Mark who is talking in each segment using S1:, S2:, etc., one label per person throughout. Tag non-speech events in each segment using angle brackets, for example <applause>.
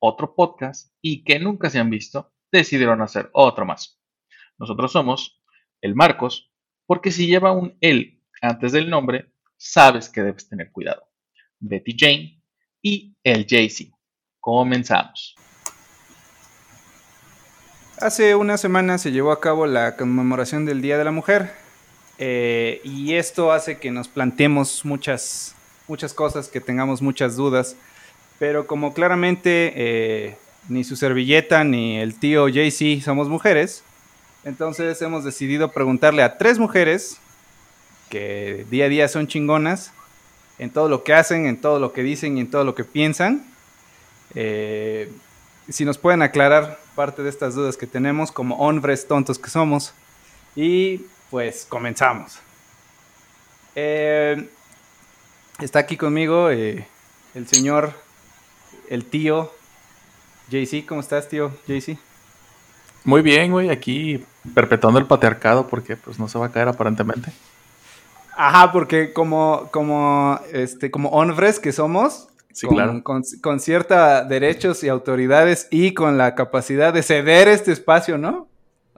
S1: otro podcast y que nunca se han visto, decidieron hacer otro más. Nosotros somos el Marcos, porque si lleva un él antes del nombre, sabes que debes tener cuidado. Betty Jane y el Jay-Z. Comenzamos.
S2: Hace una semana se llevó a cabo la conmemoración del Día de la Mujer eh, y esto hace que nos planteemos muchas, muchas cosas, que tengamos muchas dudas, pero como claramente eh, ni su servilleta ni el tío JC somos mujeres, entonces hemos decidido preguntarle a tres mujeres que día a día son chingonas en todo lo que hacen, en todo lo que dicen y en todo lo que piensan. Eh, si nos pueden aclarar parte de estas dudas que tenemos como hombres tontos que somos. Y pues comenzamos. Eh, está aquí conmigo el señor, el tío JC. ¿Cómo estás, tío JC?
S1: Muy bien, güey, aquí perpetuando el patriarcado porque pues no se va a caer aparentemente.
S2: Ajá, porque como, como, este, como hombres que somos,
S1: Sí,
S2: con,
S1: claro.
S2: con, con cierta derechos y autoridades y con la capacidad de ceder este espacio, ¿no?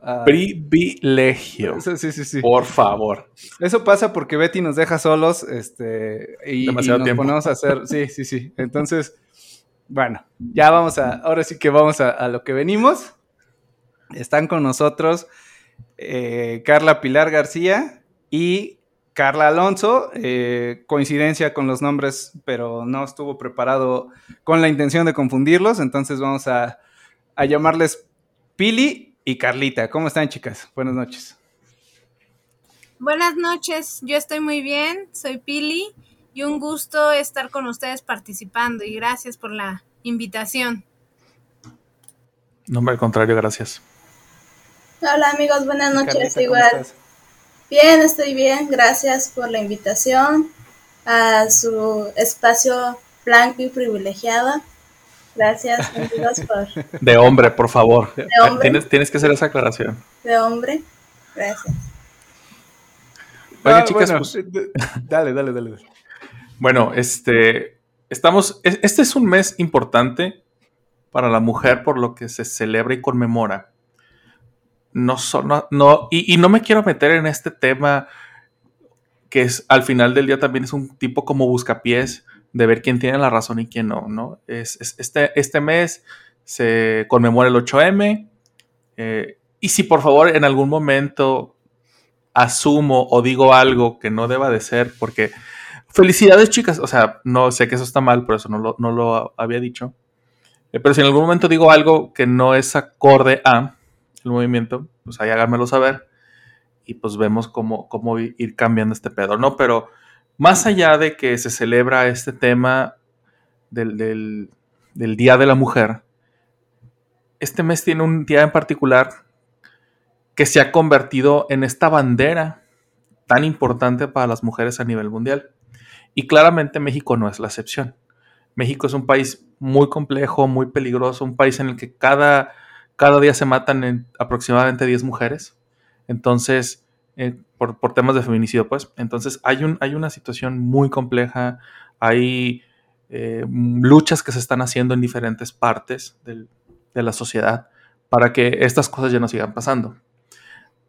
S2: Ah,
S1: Privilegio.
S2: sí, sí, sí.
S1: Por favor.
S2: Eso pasa porque Betty nos deja solos, este, y, nos
S1: tiempo.
S2: ponemos a hacer, sí, sí, sí. Entonces, bueno, ya vamos a, ahora sí que vamos a, lo que venimos. Están con nosotros eh, Carla Pilar García y Carla Alonso. eh, coincidencia con los nombres, pero no estuvo preparado con la intención de confundirlos. Entonces vamos a, a llamarles Pili y Carlita. ¿Cómo están, chicas? Buenas noches.
S3: Buenas noches, yo estoy muy bien, soy Pili y un gusto estar con ustedes participando y gracias por la invitación.
S1: No, hombre, al contrario, gracias.
S4: Hola amigos, buenas noches.
S2: Carlita, ¿cómo
S4: Igual, bien, estoy bien. Gracias por la invitación a su espacio blanco y privilegiado. Gracias, amigos, <laughs> por
S1: De hombre, por favor.
S4: hombre.
S1: Tienes, tienes que hacer esa aclaración.
S4: de hombre. Gracias.
S1: Oye,
S2: Ah,
S1: chicas,
S2: bueno,
S1: pues,
S2: eh, dale, dale, dale. dale.
S1: Bueno, este, estamos, es- este es un mes importante para la mujer por lo que se celebra y conmemora. No, so- no, no- y, no me quiero meter en este tema que es al final del día también es un tipo como buscapiés de ver quién tiene la razón y quién no, ¿no? Es- este, este mes se conmemora el 8M. eh, y si por favor en algún momento asumo o digo algo que no deba de ser, porque felicidades chicas, o sea, no sé que eso está mal, por eso no lo, no lo había dicho. Eh, pero si en algún momento digo algo que no es acorde a el movimiento, pues ahí háganmelo saber y pues vemos cómo, cómo ir cambiando este pedo, ¿no? Pero más allá de que se celebra este tema del- del Día de la Mujer, este mes tiene un día en particular que se ha convertido en esta bandera tan importante para las mujeres a nivel mundial. Y claramente México no es la excepción. México es un país muy complejo, muy peligroso, un país en el que cada, cada día se matan en aproximadamente 10 mujeres. Entonces, eh, por, por temas de feminicidio, pues. Entonces, hay, un, hay una situación muy compleja, hay eh, luchas que se están haciendo en diferentes partes del- de la sociedad para que estas cosas ya no sigan pasando.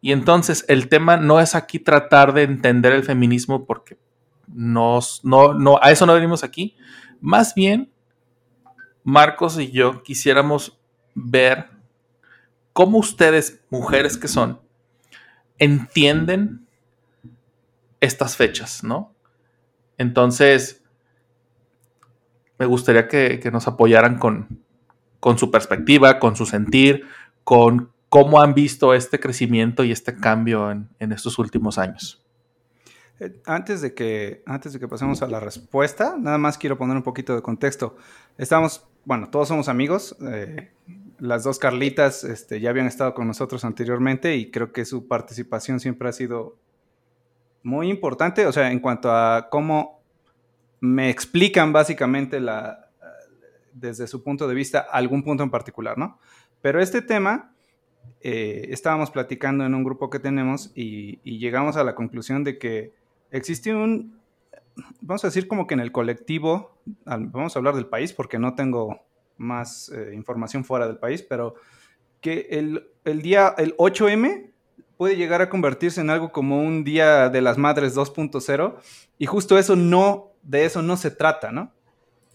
S1: Y entonces el tema no es aquí tratar de entender el feminismo porque nos, no, no, a eso no venimos aquí. Más bien, Marcos y yo quisiéramos ver cómo ustedes, mujeres que son, entienden estas fechas, ¿no? Entonces, me gustaría que, nos apoyaran con, su perspectiva, con su sentir, con cómo han visto este crecimiento y este cambio en estos últimos años.
S2: Eh, Antes de, que, antes de que pasemos a la respuesta, nada más quiero poner un poquito de contexto. Estamos bueno, todos somos amigos. Eh, las dos Carlitas este, ya habían estado con nosotros anteriormente y creo que su participación siempre ha sido muy importante, o sea, en cuanto a cómo me explican básicamente la, desde su punto de vista algún punto en particular, ¿no? Pero este tema, eh, estábamos platicando en un grupo que tenemos y, llegamos a la conclusión de que existe un, vamos a decir como que en el colectivo, vamos a hablar del país porque no tengo más eh, información fuera del país, pero que el, el día, el 8M puede llegar a convertirse en algo como un día de las madres 2.0 y justo eso no, de eso no se trata, ¿no?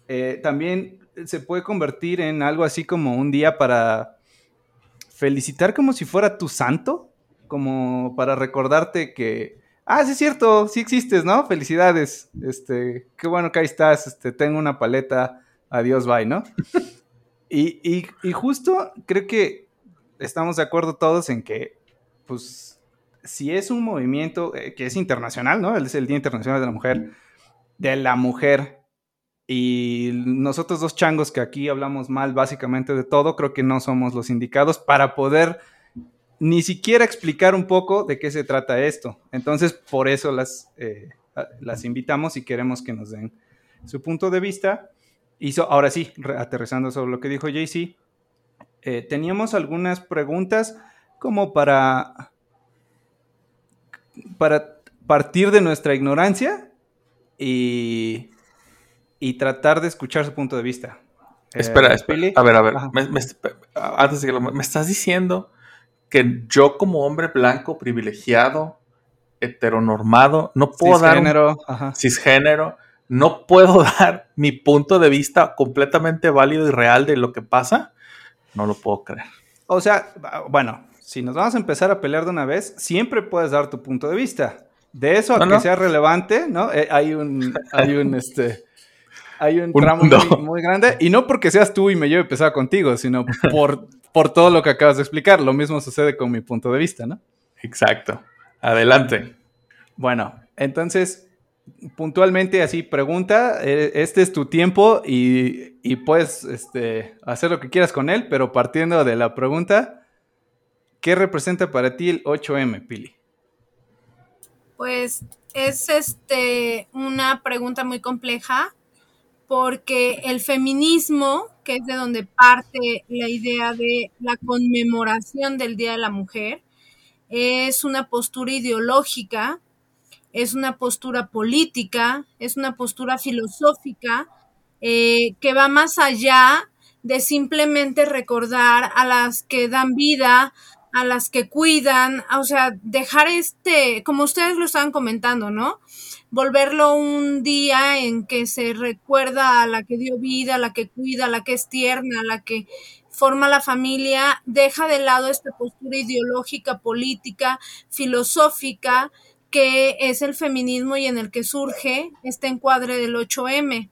S2: Eh, también se puede convertir en algo así como un día para felicitar como si fuera tu santo, como para recordarte que, ah, sí es cierto, sí existes, ¿no? Felicidades, este, qué bueno que ahí estás, este, tengo una paleta, adiós, bye, ¿no? <laughs> y, y justo creo que estamos de acuerdo todos en que pues, si es un movimiento eh, que es internacional, ¿no? Es el Día Internacional de la Mujer, de la mujer, y nosotros dos changos que aquí hablamos mal básicamente de todo, creo que no somos los indicados para poder ni siquiera explicar un poco de qué se trata esto. Entonces, por eso las, eh, las invitamos y queremos que nos den su punto de vista. Y ahora sí, aterrizando sobre lo que dijo JC, eh, teníamos algunas preguntas como para, para partir de nuestra ignorancia y, y tratar de escuchar su punto de vista.
S1: Espera, eh, a ver, a ver, antes de que lo, me estás diciendo que yo como hombre blanco privilegiado, heteronormado, no puedo cisgénero, dar cisgénero, no puedo <laughs> dar mi punto de vista completamente válido y real de lo que pasa. No lo puedo creer.
S2: O sea, bueno, si nos vamos a empezar a pelear de una vez, siempre puedes dar tu punto de vista. De eso a que sea relevante, ¿no? Eh, hay un, <laughs> hay un, este, hay un, tramo muy, grande. Y no porque seas tú y me lleve pesado contigo, sino <laughs> por, por todo lo que acabas de explicar. Lo mismo sucede con mi punto de vista, ¿no?
S1: Exacto. Adelante.
S2: Bueno, entonces, puntualmente así, pregunta, eh, este es tu tiempo y, y puedes este, hacer lo que quieras con él, pero partiendo de la pregunta, ¿Qué representa para ti el 8M, Pili?
S3: Pues es este una pregunta muy compleja porque el feminismo, que es de donde parte la idea de la conmemoración del Día de la Mujer, es una postura ideológica, es una postura política, es una postura filosófica eh, que va más allá de simplemente recordar a las que dan vida, a las que cuidan, o sea, dejar este, como ustedes lo estaban comentando, ¿no? Volverlo un día en que se recuerda a la que dio vida, a la que cuida, a la que es tierna, a la que forma la familia, deja de lado esta postura ideológica, política, filosófica, que es el feminismo y en el que surge este encuadre del 8M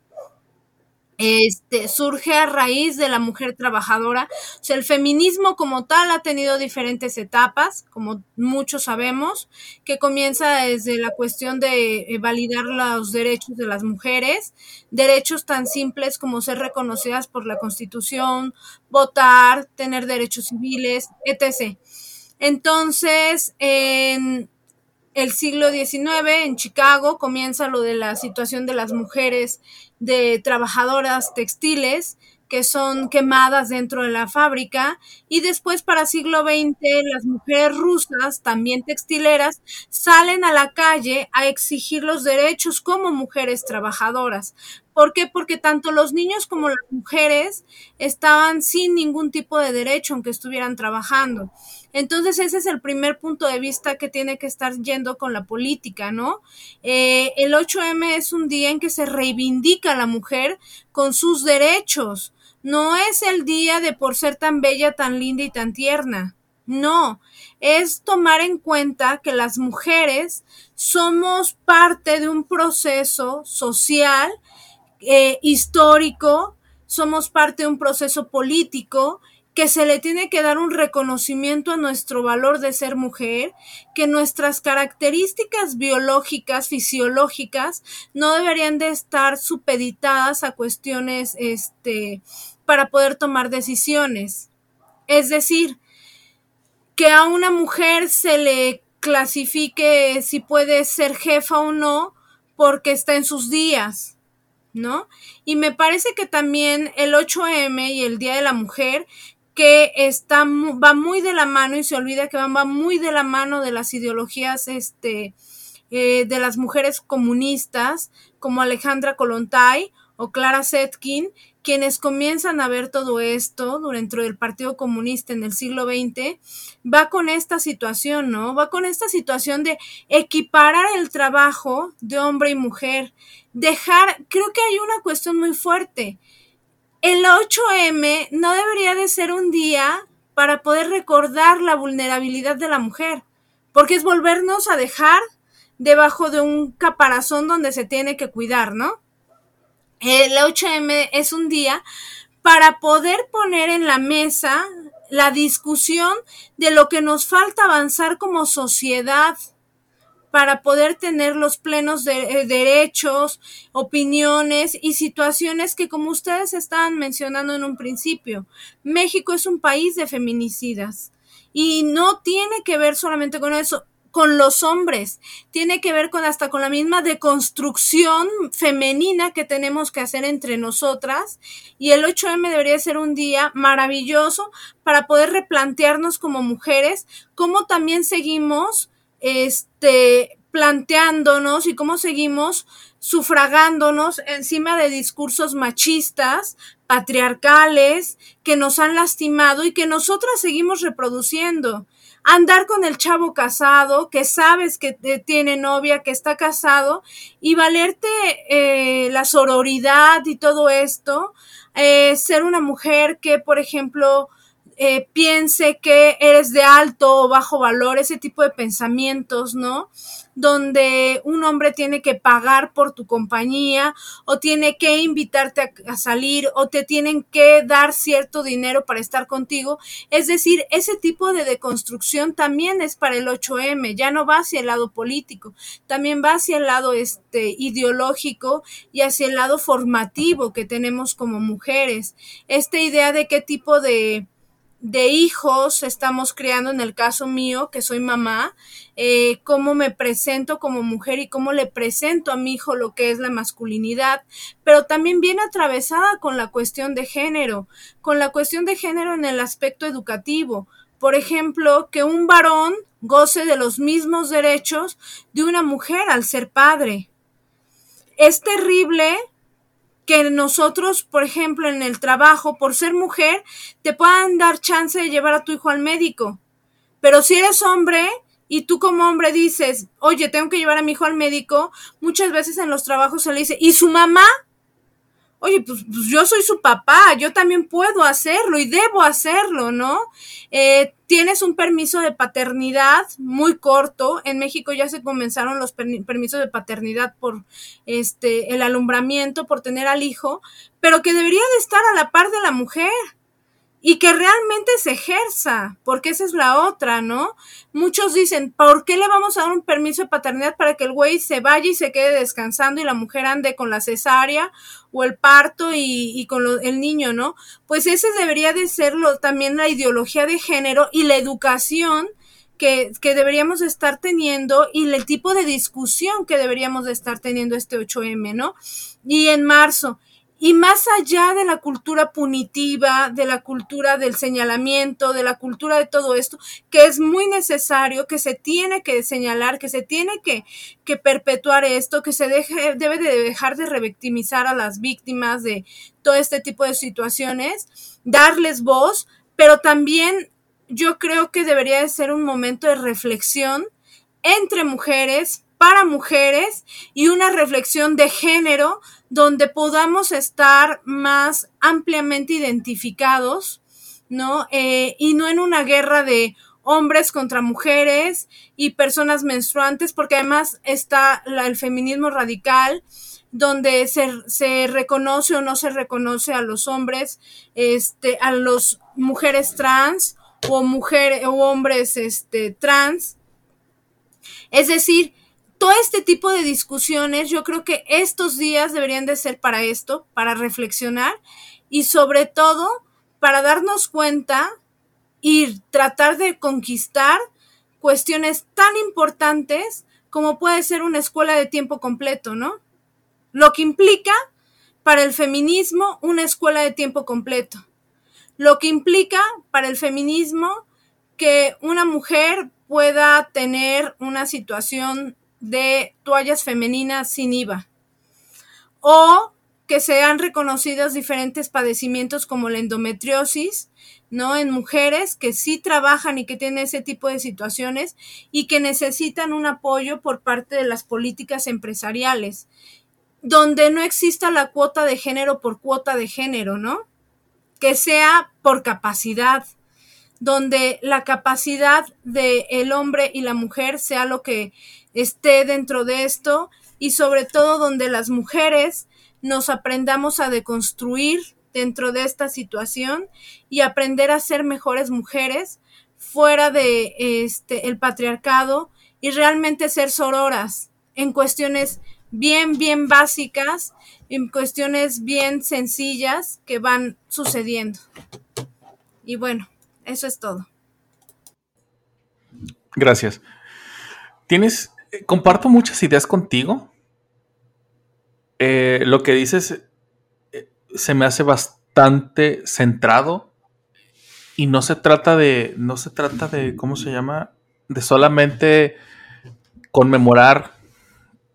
S3: este, surge a raíz de la mujer trabajadora. O sea, el feminismo como tal ha tenido diferentes etapas, como muchos sabemos, que comienza desde la cuestión de eh, validar los derechos de las mujeres, derechos tan simples como ser reconocidas por la Constitución, votar, tener derechos civiles, etc. Entonces, en el siglo XIX, en Chicago, comienza lo de la situación de las mujeres de trabajadoras textiles que son quemadas dentro de la fábrica y después para siglo XX las mujeres rusas, también textileras, salen a la calle a exigir los derechos como mujeres trabajadoras. ¿Por qué? Porque tanto los niños como las mujeres estaban sin ningún tipo de derecho aunque estuvieran trabajando. Entonces ese es el primer punto de vista que tiene que estar yendo con la política, ¿no? Eh, el 8M es un día en que se reivindica a la mujer con sus derechos. No es el día de por ser tan bella, tan linda y tan tierna. No, es tomar en cuenta que las mujeres somos parte de un proceso social, eh, histórico, somos parte de un proceso político que se le tiene que dar un reconocimiento a nuestro valor de ser mujer, que nuestras características biológicas, fisiológicas, no deberían de estar supeditadas a cuestiones este, para poder tomar decisiones. Es decir, que a una mujer se le clasifique si puede ser jefa o no porque está en sus días, ¿no? Y me parece que también el 8M y el Día de la Mujer que está, va muy de la mano y se olvida que va muy de la mano de las ideologías este, eh, de las mujeres comunistas como Alejandra Kolontai o Clara Zetkin, quienes comienzan a ver todo esto dentro del Partido Comunista en el siglo XX, va con esta situación, ¿no? Va con esta situación de equiparar el trabajo de hombre y mujer, dejar, creo que hay una cuestión muy fuerte. El 8M no debería de ser un día para poder recordar la vulnerabilidad de la mujer, porque es volvernos a dejar debajo de un caparazón donde se tiene que cuidar, ¿no? El 8M es un día para poder poner en la mesa la discusión de lo que nos falta avanzar como sociedad para poder tener los plenos de, eh, derechos, opiniones y situaciones que como ustedes estaban mencionando en un principio, México es un país de feminicidas. Y no tiene que ver solamente con eso con los hombres, tiene que ver con hasta con la misma deconstrucción femenina que tenemos que hacer entre nosotras. Y el 8M debería ser un día maravilloso para poder replantearnos como mujeres cómo también seguimos este planteándonos y cómo seguimos sufragándonos encima de discursos machistas, patriarcales, que nos han lastimado y que nosotras seguimos reproduciendo. Andar con el chavo casado, que sabes que tiene novia, que está casado, y valerte eh, la sororidad y todo esto, eh, ser una mujer que, por ejemplo, eh, piense que eres de alto o bajo valor, ese tipo de pensamientos, ¿no? Donde un hombre tiene que pagar por tu compañía o tiene que invitarte a, salir o te tienen que dar cierto dinero para estar contigo. Es decir, ese tipo de deconstrucción también es para el 8M, ya no va hacia el lado político, también va hacia el lado este, ideológico y hacia el lado formativo que tenemos como mujeres. Esta idea de qué tipo de de hijos estamos creando en el caso mío, que soy mamá, eh, cómo me presento como mujer y cómo le presento a mi hijo lo que es la masculinidad, pero también viene atravesada con la cuestión de género, con la cuestión de género en el aspecto educativo. Por ejemplo, que un varón goce de los mismos derechos de una mujer al ser padre. Es terrible que nosotros, por ejemplo, en el trabajo, por ser mujer, te puedan dar chance de llevar a tu hijo al médico. Pero si eres hombre y tú como hombre dices, oye, tengo que llevar a mi hijo al médico, muchas veces en los trabajos se le dice, ¿y su mamá? Oye, pues, pues yo soy su papá, yo también puedo hacerlo y debo hacerlo, ¿no? Eh, tienes un permiso de paternidad muy corto. En México ya se comenzaron los permisos de paternidad por este el alumbramiento, por tener al hijo, pero que debería de estar a la par de la mujer y que realmente se ejerza, porque esa es la otra, ¿no? Muchos dicen, ¿por qué le vamos a dar un permiso de paternidad para que el güey se vaya y se quede descansando y la mujer ande con la cesárea o el parto y, con el niño, ¿no? Pues ese debería de ser también la ideología de género y la educación que, que, deberíamos estar teniendo y el tipo de discusión que deberíamos de estar teniendo este 8M, ¿no? Y en marzo, y más allá de la cultura punitiva, de la cultura del señalamiento, de la cultura de todo esto, que es muy necesario, que se tiene que señalar, que se tiene que, que perpetuar esto, que se deje, debe de dejar de revictimizar a las víctimas de todo este tipo de situaciones, darles voz, pero también yo creo que debería de ser un momento de reflexión entre mujeres, para mujeres y una reflexión de género donde podamos estar más ampliamente identificados, ¿no? Eh, y no en una guerra de hombres contra mujeres y personas menstruantes, porque además está el feminismo radical, donde se, se, reconoce o no se reconoce a los hombres, este, a las mujeres trans o mujeres o hombres este, trans. Es decir, todo este tipo de discusiones, yo creo que estos días deberían de ser para esto, para reflexionar y sobre todo para darnos cuenta y tratar de conquistar cuestiones tan importantes como puede ser una escuela de tiempo completo, ¿no? Lo que implica para el feminismo una escuela de tiempo completo. Lo que implica para el feminismo que una mujer pueda tener una situación de toallas femeninas sin IVA. O que sean reconocidos diferentes padecimientos como la endometriosis, ¿no? En mujeres que sí trabajan y que tienen ese tipo de situaciones y que necesitan un apoyo por parte de las políticas empresariales, donde no exista la cuota de género por cuota de género, ¿no? Que sea por capacidad, donde la capacidad del el hombre y la mujer sea lo que esté dentro de esto y sobre todo donde las mujeres nos aprendamos a deconstruir dentro de esta situación y aprender a ser mejores mujeres fuera de este el patriarcado y realmente ser sororas en cuestiones bien bien básicas, en cuestiones bien sencillas que van sucediendo. Y bueno, eso es todo.
S1: Gracias. Tienes, eh, comparto muchas ideas contigo. Eh, lo que dices eh, se me hace bastante centrado y no se trata de, no se trata de, ¿cómo se llama? De solamente conmemorar,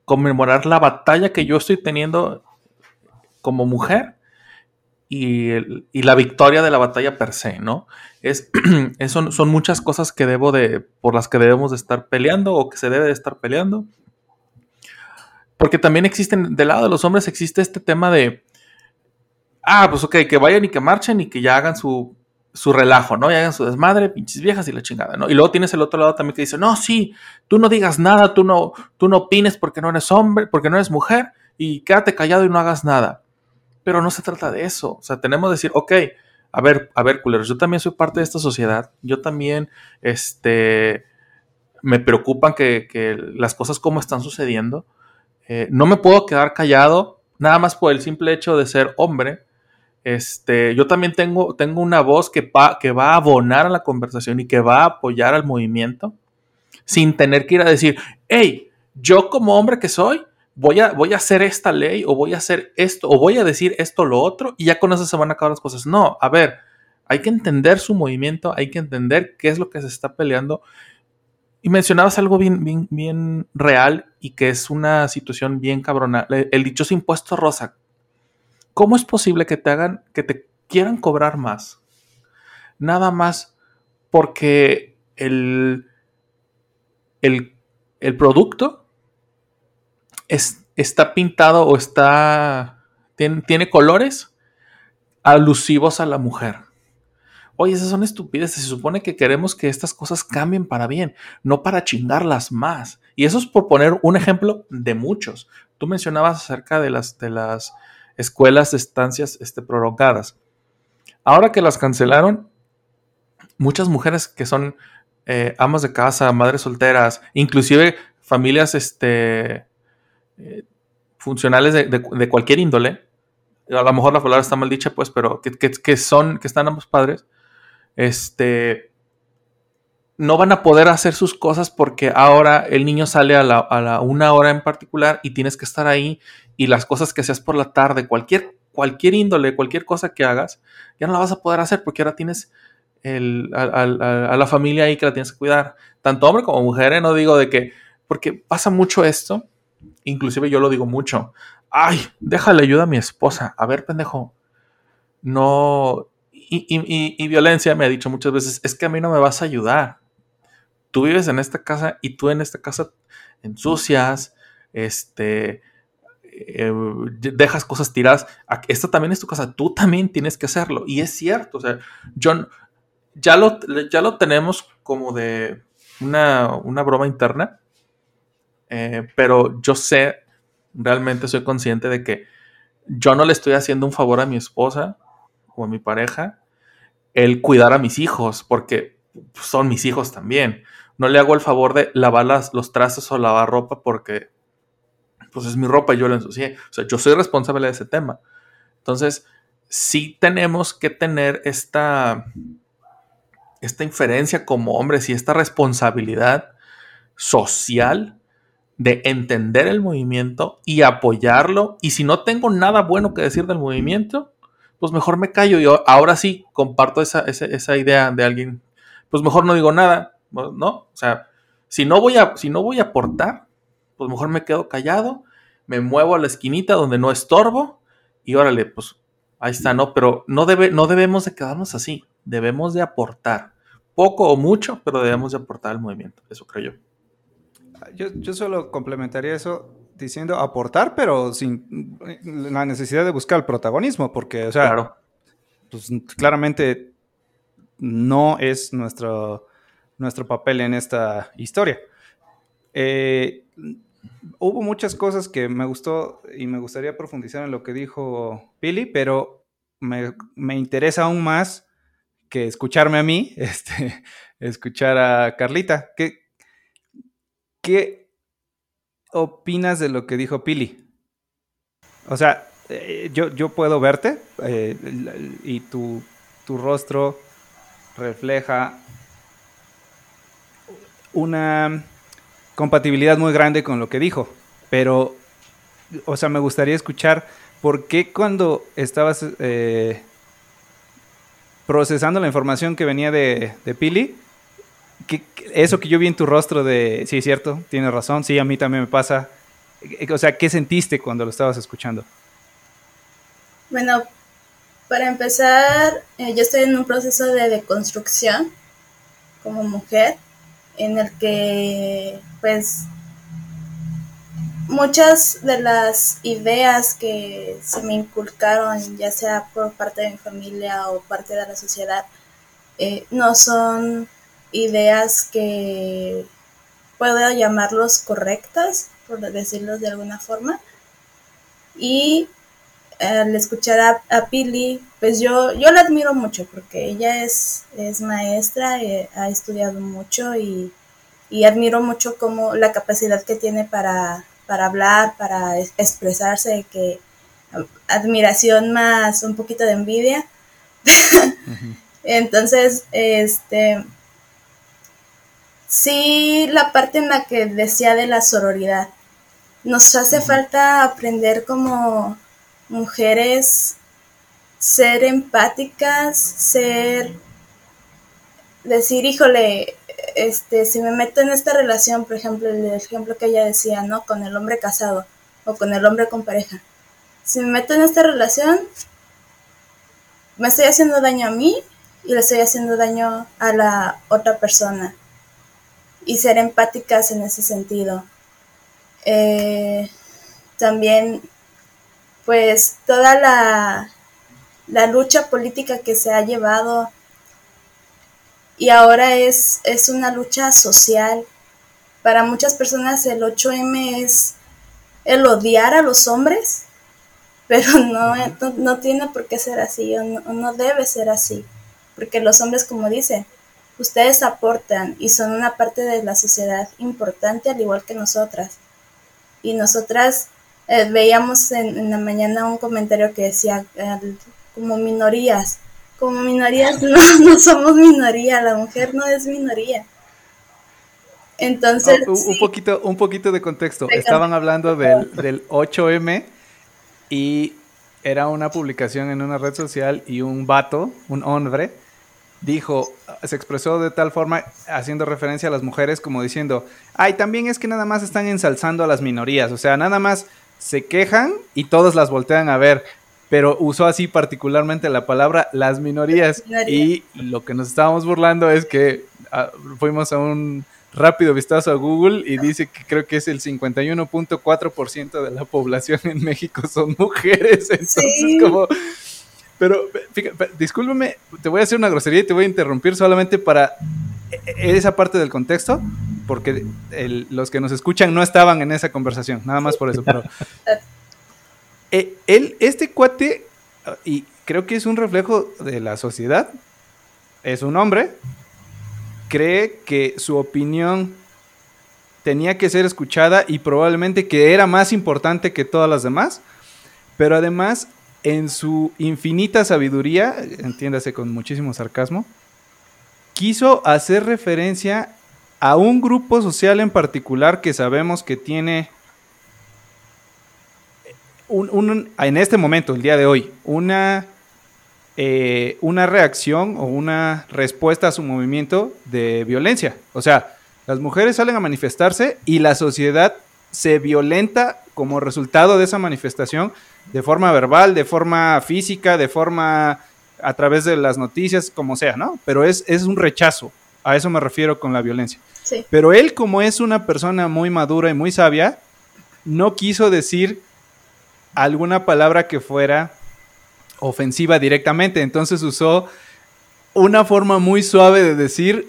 S1: conmemorar la batalla que yo estoy teniendo como mujer y, la victoria de la batalla per se, ¿no? <clears throat> Es, son, son muchas cosas que debo de, por las que debemos de estar peleando o que se debe de estar peleando porque también existen, del lado de los hombres existe este tema de, ah, pues ok, que vayan y que marchen y que ya hagan su, su relajo, ¿no? Y hagan su desmadre, pinches viejas y la chingada, ¿no? Y luego tienes el otro lado también que dice, no, sí, tú no digas nada, tú no, tú no opines porque no eres hombre, porque no eres mujer, y quédate callado y no hagas nada. Pero no se trata de eso. O sea, tenemos que decir, ok, a ver, a ver, culeros, yo también soy parte de esta sociedad, yo también, este, me preocupan que, que las cosas como están sucediendo, eh, no me puedo quedar callado, nada más por el simple hecho de ser hombre. Este, yo también tengo, tengo una voz que, que va a abonar a la conversación y que va a apoyar al movimiento, sin tener que ir a decir, hey, yo como hombre que soy, voy a, voy a hacer esta ley o voy a hacer esto o voy a decir esto o lo otro y ya con eso se van a acabar las cosas. No, a ver, hay que entender su movimiento, hay que entender qué es lo que se está peleando y mencionabas algo bien, bien, bien real y que es una situación bien cabrona. El dichoso impuesto rosa. ¿Cómo es posible que te hagan, que te quieran cobrar más? Nada más porque el, el, el producto es, está pintado o está, tiene, tiene colores alusivos a la mujer. Oye, esas son estupideces. Se supone que queremos que estas cosas cambien para bien, no para chingarlas más. Y eso es por poner un ejemplo de muchos. Tú mencionabas acerca de las, de las escuelas de estancias este, prolongadas. Ahora que las cancelaron, muchas mujeres que son eh, amas de casa, madres solteras, inclusive familias este, eh, funcionales de, cualquier índole, a lo mejor la palabra está mal dicha, pues, pero que, que, son, que están ambos padres, este, no van a poder hacer sus cosas porque ahora el niño sale a la, una hora en particular y tienes que estar ahí y las cosas que haces por la tarde, cualquier, cualquier índole, cualquier cosa que hagas, ya no la vas a poder hacer porque ahora tienes el, a, la familia ahí que la tienes que cuidar, tanto hombre como mujer, ¿eh? no digo de que, porque pasa mucho esto, inclusive yo lo digo mucho, ay, déjale ayuda a mi esposa, a ver pendejo, no, y, violencia me ha dicho muchas veces, es que a mí no me vas a ayudar. Tú vives en esta casa y tú en esta casa ensucias, este, eh, dejas cosas tiradas. Esta también es tu casa, tú también tienes que hacerlo. Y es cierto, o sea, yo, ya, lo, ya lo tenemos como de una, broma interna, eh, pero yo sé, realmente soy consciente de que yo no le estoy haciendo un favor a mi esposa o a mi pareja el cuidar a mis hijos, porque son mis hijos también. No le hago el favor de lavar los trastes o lavar ropa porque pues es mi ropa y yo la ensucié. O sea, yo soy responsable de ese tema. Entonces, sí tenemos que tener esta, esta inferencia como hombres y esta responsabilidad social de entender el movimiento y apoyarlo. Y si no tengo nada bueno que decir del movimiento, pues mejor me callo. Y ahora sí comparto esa, esa, idea de alguien. Pues mejor no digo nada, ¿no? O sea, si no voy a, si no voy a aportar, pues mejor me quedo callado, me muevo a la esquinita donde no estorbo y órale, pues Ahí está, ¿no? Pero no, debe, no debemos de quedarnos así. Debemos de aportar. Poco o mucho, pero debemos de aportar al movimiento. Eso creo
S2: yo. Yo, solo complementaría eso diciendo aportar, pero sin la necesidad de buscar el protagonismo, porque, o sea, claro. pues, claramente no es nuestro, nuestro papel en esta historia. Eh, hubo muchas cosas que me gustó y me gustaría profundizar en lo que dijo Pili, pero me, interesa aún más que escucharme a mí, <laughs> este, escuchar a Carlita. ¿Qué, ¿Qué opinas de lo que dijo Pili? O sea, eh, yo, yo puedo verte eh, y tu, tu rostro refleja una compatibilidad muy grande con lo que dijo, pero, o sea, me gustaría escuchar por qué cuando estabas eh, procesando la información que venía de, Pili, eso que yo vi en tu rostro de, sí, es cierto, tienes razón, sí, a mí también me pasa, o sea, ¿qué sentiste cuando lo estabas escuchando?
S4: Bueno, para empezar, eh, yo estoy en un proceso de deconstrucción como mujer en el que pues muchas de las ideas que se me inculcaron, ya sea por parte de mi familia o parte de la sociedad, eh, no son ideas que puedo llamarlos correctas, por decirlo de alguna forma. Y al escuchar a, Pili, pues yo, yo la admiro mucho porque ella es, es maestra, eh, ha estudiado mucho y, admiro mucho como la capacidad que tiene para, para hablar, para expresarse, que admiración más un poquito de envidia. <laughs> Entonces, este, sí, la parte en la que decía de la sororidad, nos hace falta aprender como mujeres ser empáticas, ser decir, híjole, este, si me meto en esta relación, por ejemplo, el ejemplo que ella decía, ¿no? Con el hombre casado o con el hombre con pareja. Si me meto en esta relación, me estoy haciendo daño a mí y le estoy haciendo daño a la otra persona. Y ser empáticas en ese sentido. Eh, también pues toda la, lucha política que se ha llevado y ahora es, es una lucha social. Para muchas personas el 8M es el odiar a los hombres, pero <laughs> no, no, tiene por qué ser así, o no, debe ser así, porque los hombres, como dicen, ustedes aportan y son una parte de la sociedad importante al igual que nosotras. Y nosotras eh, veíamos en, la mañana un comentario que decía como minorías. Como minorías <laughs> no, no somos minoría, la mujer no es minoría. Entonces.
S2: Oh, un, poquito, un poquito de contexto. Estaban hablando del, del 8M y era una publicación en una red social y un vato, un hombre, dijo, se expresó de tal forma haciendo referencia a las mujeres como diciendo, ay, también es que nada más están ensalzando a las minorías, o sea, nada más se quejan y todos las voltean a ver. Pero usó así particularmente la palabra las minorías. Y lo que nos estábamos burlando es que ah, fuimos a un rápido vistazo a Google y dice que creo que es el 51.4% de la población en México son mujeres. Entonces, como. Pero, fíjate, discúlpeme, te voy a hacer una grosería y te voy a interrumpir solamente para e, e, esa parte del contexto porque los que nos escuchan no estaban en esa conversación, nada más por eso. Pero, <laughs> eh, él, este cuate, y creo que es un reflejo de la sociedad, es un hombre, cree que su opinión tenía que ser escuchada y probablemente que era más importante que todas las demás, pero además en su infinita sabiduría, entiéndase con muchísimo sarcasmo, quiso hacer referencia a un grupo social en particular que sabemos que tiene en este momento, el día de hoy, una, eh, una reacción o una respuesta a su movimiento de violencia. O sea, las mujeres salen a manifestarse y la sociedad se violenta como resultado de esa manifestación de forma verbal, de forma física, de forma a través de las noticias, como sea, ¿no? Pero es, es un rechazo. A eso me refiero con la violencia. Pero él, como es una persona muy madura y muy sabia, no quiso decir alguna palabra que fuera ofensiva directamente. Entonces usó una forma muy suave de decir,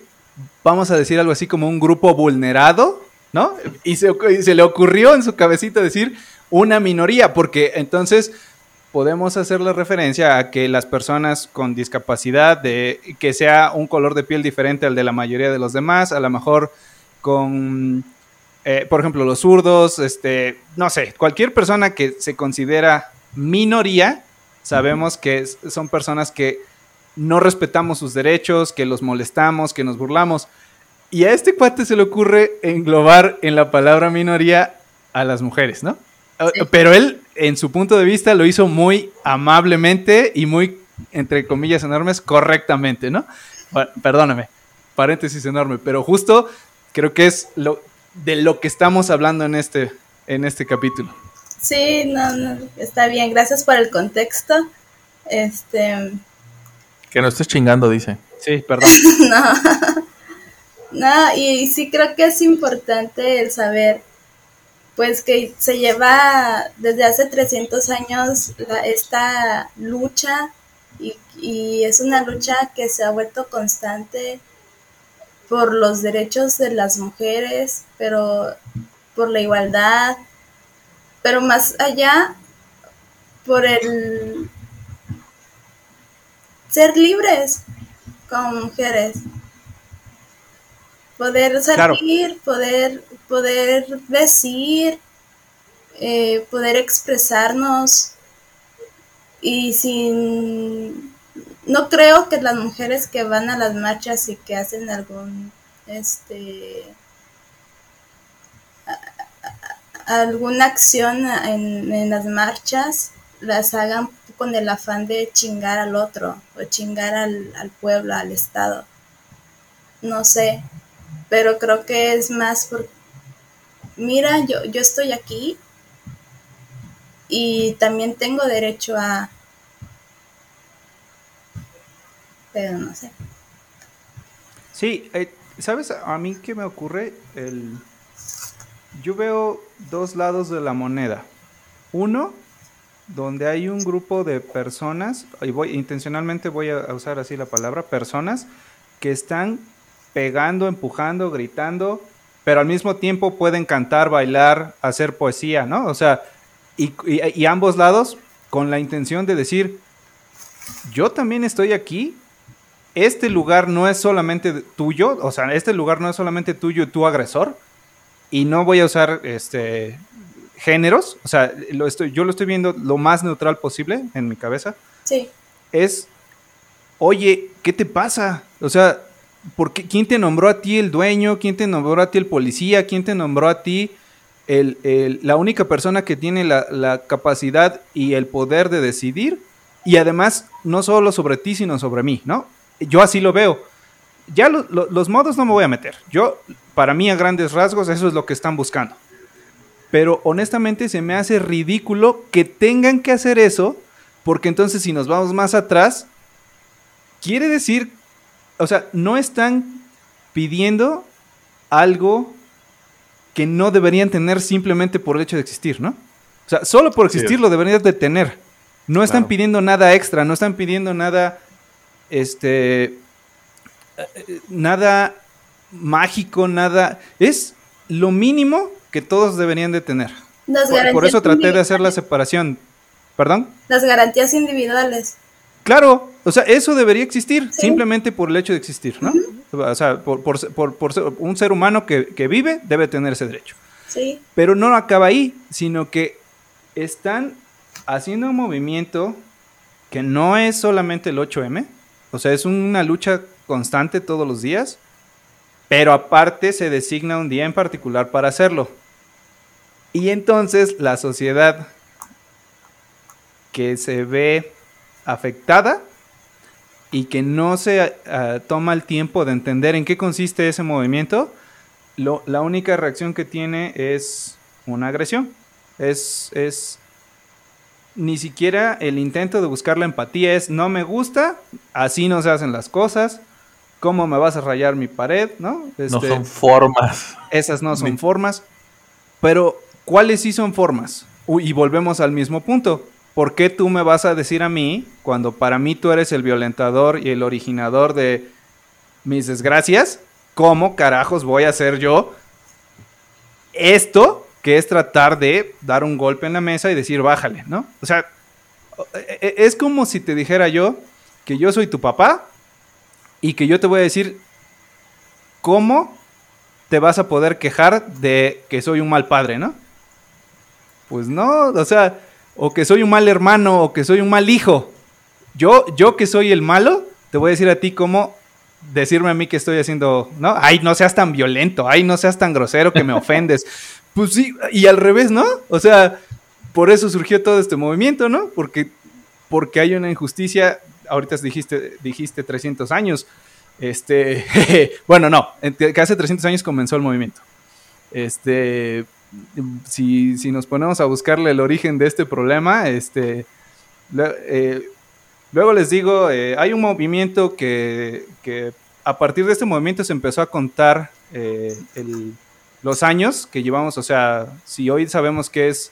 S2: vamos a decir algo así como un grupo vulnerado, ¿no? Y se, se le ocurrió en su cabecita decir una minoría, porque entonces podemos hacer la referencia a que las personas con discapacidad, de que sea un color de piel diferente al de la mayoría de los demás, a lo mejor con eh, por ejemplo, los zurdos, este, no sé, cualquier persona que se considera minoría, sabemos que son personas que no respetamos sus derechos, que los molestamos, que nos burlamos. Y a este cuate se le ocurre englobar en la palabra minoría a las mujeres, ¿no? Ah, pero él, en su punto de vista, lo hizo muy amablemente y muy, entre comillas enormes, correctamente, ¿no? perdóname, paréntesis enorme, pero justo creo que es lo, de lo que estamos hablando en este, en este capítulo.
S4: Sí, no, no, está bien, gracias por el contexto. Este.
S1: Que no estés chingando, dice.
S2: Sí, perdón. <laughs>
S4: no. No, y sí creo que es importante el saber, pues que se lleva desde hace 300 años esta lucha y, y es una lucha que se ha vuelto constante por los derechos de las mujeres, pero por la igualdad, pero más allá por el ser libres como mujeres. Poder salir, poder, poder decir, eh, poder expresarnos. Y sin no creo que las mujeres que van a las marchas y que hacen algún este alguna acción en, las marchas las hagan con el afán de chingar al otro o chingar al, al pueblo, al Estado. No sé, pero creo que es más por, mira, yo, yo estoy aquí y también tengo derecho a, pero no sé.
S2: Sí, eh, ¿sabes a mí qué me ocurre? El... Yo veo dos lados de la moneda. Uno, donde hay un grupo de personas, y voy, intencionalmente voy a usar así la palabra, personas que están pegando, empujando, gritando, pero al mismo tiempo pueden cantar, bailar, hacer poesía, ¿no? O sea, y, y ambos lados con la intención de decir, yo también estoy aquí este lugar no es solamente tuyo, o sea, este lugar no es solamente tuyo y tu agresor, y no voy a usar este géneros, o sea, lo estoy, yo lo estoy viendo lo más neutral posible en mi cabeza.
S4: Sí.
S2: Es, oye, ¿qué te pasa? O sea, ¿por ¿quién te nombró a ti el dueño? ¿Quién te nombró a ti el policía? ¿Quién te nombró a ti el, la única persona que tiene la, la capacidad y el poder de decidir? Y además, no solo sobre ti, sino sobre mí, ¿no? yo así lo veo. Ya los modos no me voy a meter. Yo, para mí, a grandes rasgos, eso es lo que están buscando. Pero honestamente se me hace ridículo que tengan que hacer eso, porque entonces si nos vamos más atrás, quiere decir, o sea, no están pidiendo algo que no deberían tener simplemente por el hecho de existir, ¿no? O sea, solo por existir lo deberían de tener. No están pidiendo nada extra, no están pidiendo nada este, nada mágico, nada, es lo mínimo que todos deberían de tener. Por, eso traté de hacer la separación. ¿Perdón?
S4: Las garantías individuales.
S2: Claro, o sea, eso debería existir simplemente por el hecho de existir, ¿no? O sea, por, por, ser un ser humano que, que, vive debe tener ese derecho.
S4: Sí.
S2: Pero no acaba ahí, sino que están haciendo un movimiento que no es solamente el 8M, o sea, es una lucha constante todos los días, pero aparte se designa un día en particular para hacerlo. Y entonces la sociedad que se ve afectada y que no se ah, toma el tiempo de entender en qué consiste ese movimiento, la única reacción que tiene es una agresión. Es, es ni siquiera el intento de buscar la empatía es no me gusta, así no se hacen las cosas, ¿cómo me vas a rayar mi pared? No,
S1: no este, son formas.
S2: Esas no son formas. Pero, ¿cuáles sí son formas? y volvemos al mismo punto. ¿Por qué tú me vas a decir a mí, cuando para mí tú eres el violentador y el originador de mis desgracias, cómo carajos voy a hacer yo esto que es tratar de dar un golpe en la mesa y decir, bájale, ¿no? O sea, e, e, es como si te dijera yo que yo soy tu papá y que yo te voy a decir cómo te vas a poder quejar de que soy un mal padre, ¿no? Pues no, o sea, o que soy un mal hermano o que soy un mal hijo. Yo, yo que soy el malo, te voy a decir a ti cómo decirme a mí que estoy haciendo, ¿no? Ay, no seas tan violento, ay, no seas tan grosero que me ofendes. <laughs> Pues sí, y al revés, ¿no? O sea, por eso surgió todo este movimiento, ¿no? Porque, porque hay una injusticia, ahorita dijiste, dijiste 300 años, este, <laughs> bueno, no, que hace 300 años comenzó el movimiento. Este, si, si nos ponemos a buscarle el origen de este problema, este, eh, luego les digo, eh, hay un movimiento que, que, a partir de este movimiento se empezó a contar eh, el los años que llevamos, o sea, si hoy sabemos que es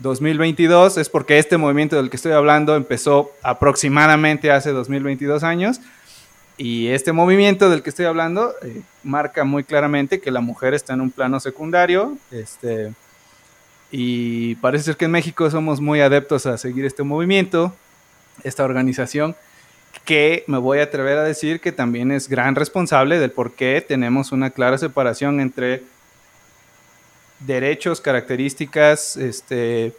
S2: 2022, es porque este movimiento del que estoy hablando empezó aproximadamente hace 2022 años. Y este movimiento del que estoy hablando eh, marca muy claramente que la mujer está en un plano secundario. Este, y parece ser que en México somos muy adeptos a seguir este movimiento, esta organización, que me voy a atrever a decir que también es gran responsable del por qué tenemos una clara separación entre derechos, características, este,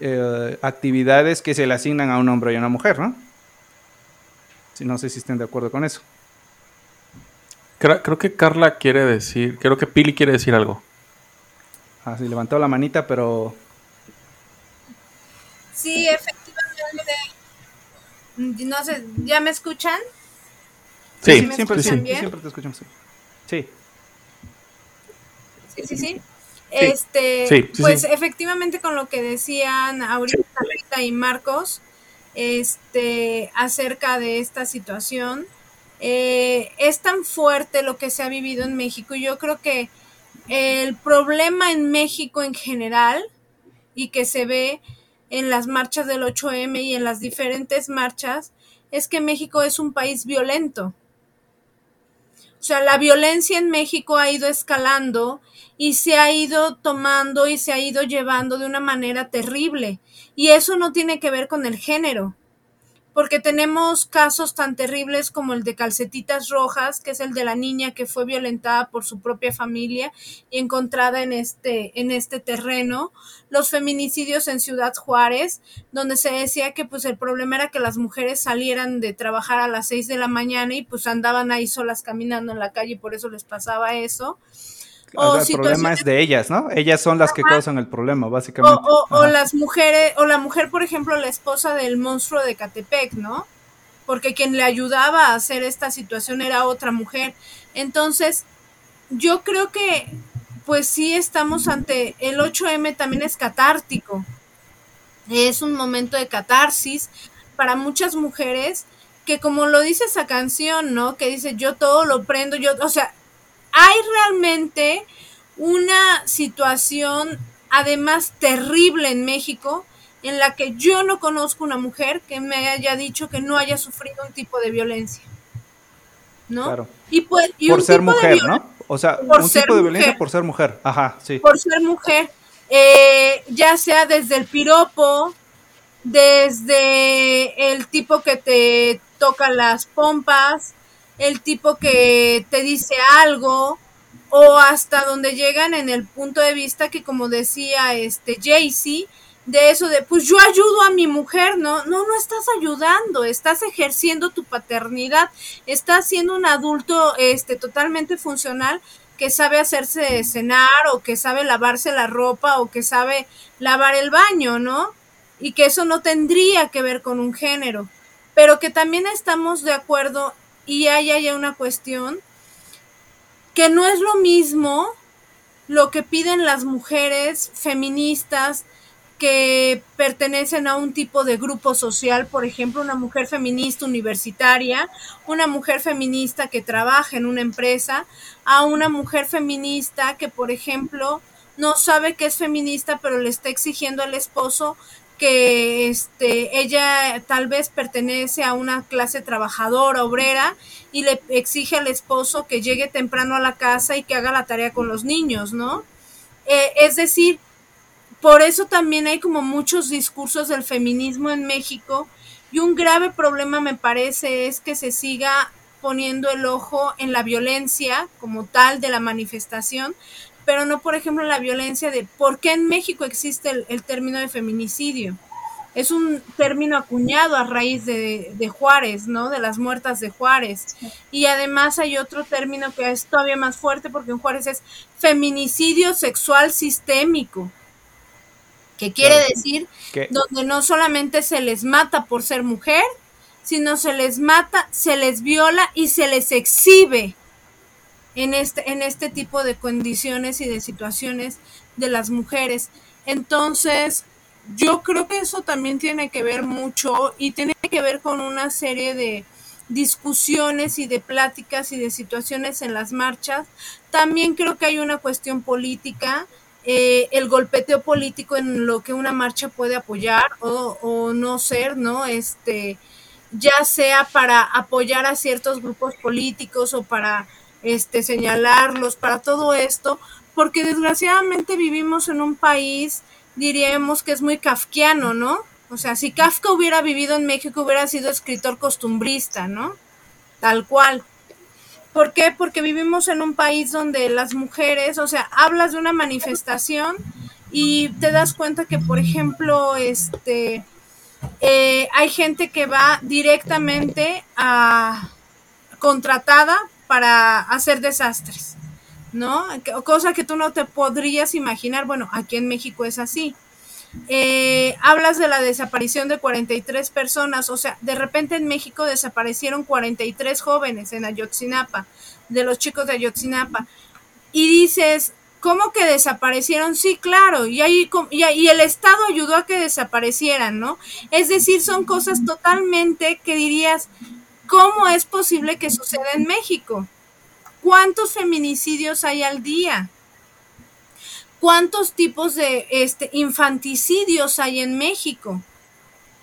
S2: eh, actividades que se le asignan a un hombre y a una mujer, ¿no? Si no sé si estén de acuerdo con eso.
S1: Creo, que Carla quiere decir, creo que Pili quiere decir algo.
S2: Ah, sí, levantó la manita, pero...
S3: Sí, efectivamente. No sé, ¿ya me escuchan?
S2: Sí, siempre, siempre te escuchamos. Sí.
S3: Sí, sí, sí. Este, pues efectivamente con lo que decían ahorita Rita y Marcos, este, acerca de esta situación, eh, es tan fuerte lo que se ha vivido en México. y Yo creo que el problema en México en general y que se ve en las marchas del 8M y en las diferentes marchas es que México es un país violento. O sea, la violencia en México ha ido escalando y se ha ido tomando y se ha ido llevando de una manera terrible. Y eso no tiene que ver con el género, porque tenemos casos tan terribles como el de Calcetitas Rojas, que es el de la niña que fue violentada por su propia familia y encontrada en este, en este terreno, los feminicidios en Ciudad Juárez, donde se decía que pues el problema era que las mujeres salieran de trabajar a las seis de la mañana y pues andaban ahí solas caminando en la calle y por eso les pasaba eso
S2: o, el problema es de ellas, ¿no? Ellas son las que causan el problema, básicamente.
S3: O, las mujeres, o la mujer, por ejemplo, la esposa del monstruo de Catepec, ¿no? Porque quien le ayudaba a hacer esta situación era otra mujer. Entonces, yo creo que, pues sí estamos ante, el 8M también es catártico. Es un momento de catarsis para muchas mujeres que como lo dice esa canción, ¿no? Que dice, yo todo lo prendo, yo, o sea, hay realmente una situación además terrible en México en la que yo no conozco una mujer que me haya dicho que no haya sufrido un tipo de violencia. ¿No?
S2: Claro. Y, pues, por ser mujer, ¿no? O sea, un tipo de violencia por ser mujer. Ajá, sí.
S3: Por ser mujer. Eh, ya sea desde el piropo, desde el tipo que te toca las pompas, el tipo que te dice algo o hasta donde llegan en el punto de vista que como decía este Jaycee de eso de, pues yo ayudo a mi mujer, no, no, no estás ayudando, estás ejerciendo tu paternidad, estás siendo un adulto este, totalmente funcional que sabe hacerse cenar o que sabe lavarse la ropa o que sabe lavar el baño, ¿no? Y que eso no tendría que ver con un género, pero que también estamos de acuerdo y hay haya una cuestión que no es lo mismo lo que piden las mujeres feministas que pertenecen a un tipo de grupo social, por ejemplo, una mujer feminista universitaria, una mujer feminista que trabaja en una empresa, a una mujer feminista que, por ejemplo, no sabe que es feminista, pero le está exigiendo al esposo que este, ella tal vez pertenece a una clase trabajadora, obrera, y le exige al esposo que llegue temprano a la casa y que haga la tarea con los niños, ¿no? Eh, es decir, por eso también hay como muchos discursos del feminismo en México y un grave problema me parece es que se siga poniendo el ojo en la violencia como tal de la manifestación, pero no, por ejemplo, la violencia de por qué en México existe el, término de feminicidio. Es un término acuñado a raíz de, de, Juárez, ¿no? De las muertas de Juárez. Y además hay otro término que es todavía más fuerte porque en Juárez es feminicidio sexual sistémico que quiere decir donde no solamente se les mata por ser mujer, sino se les mata, se les viola y se les exhibe en este, en este tipo de condiciones y de situaciones de las mujeres. Entonces, yo creo que eso también tiene que ver mucho y tiene que ver con una serie de discusiones y de pláticas y de situaciones en las marchas. También creo que hay una cuestión política eh, el golpeteo político en lo que una marcha puede apoyar o, no ser, ¿no? Este, ya sea para apoyar a ciertos grupos políticos o para este, señalarlos, para todo esto, porque desgraciadamente vivimos en un país, diríamos que es muy kafkiano, ¿no? O sea, si Kafka hubiera vivido en México, hubiera sido escritor costumbrista, ¿no? Tal cual. ¿Por qué? Porque vivimos en un país donde las mujeres, o sea, hablas de una manifestación y te das cuenta que, por ejemplo, este, eh, hay gente que va directamente a contratada para hacer desastres, ¿no? Cosa que tú no te podrías imaginar. Bueno, aquí en México es así. Eh, hablas de la desaparición de 43 personas, o sea, de repente en México desaparecieron 43 jóvenes en Ayotzinapa, de los chicos de Ayotzinapa, y dices, ¿cómo que desaparecieron? Sí, claro, y, ahí, y, y el Estado ayudó a que desaparecieran, ¿no? Es decir, son cosas totalmente que dirías, ¿cómo es posible que suceda en México? ¿Cuántos feminicidios hay al día? cuántos tipos de este, infanticidios hay en México,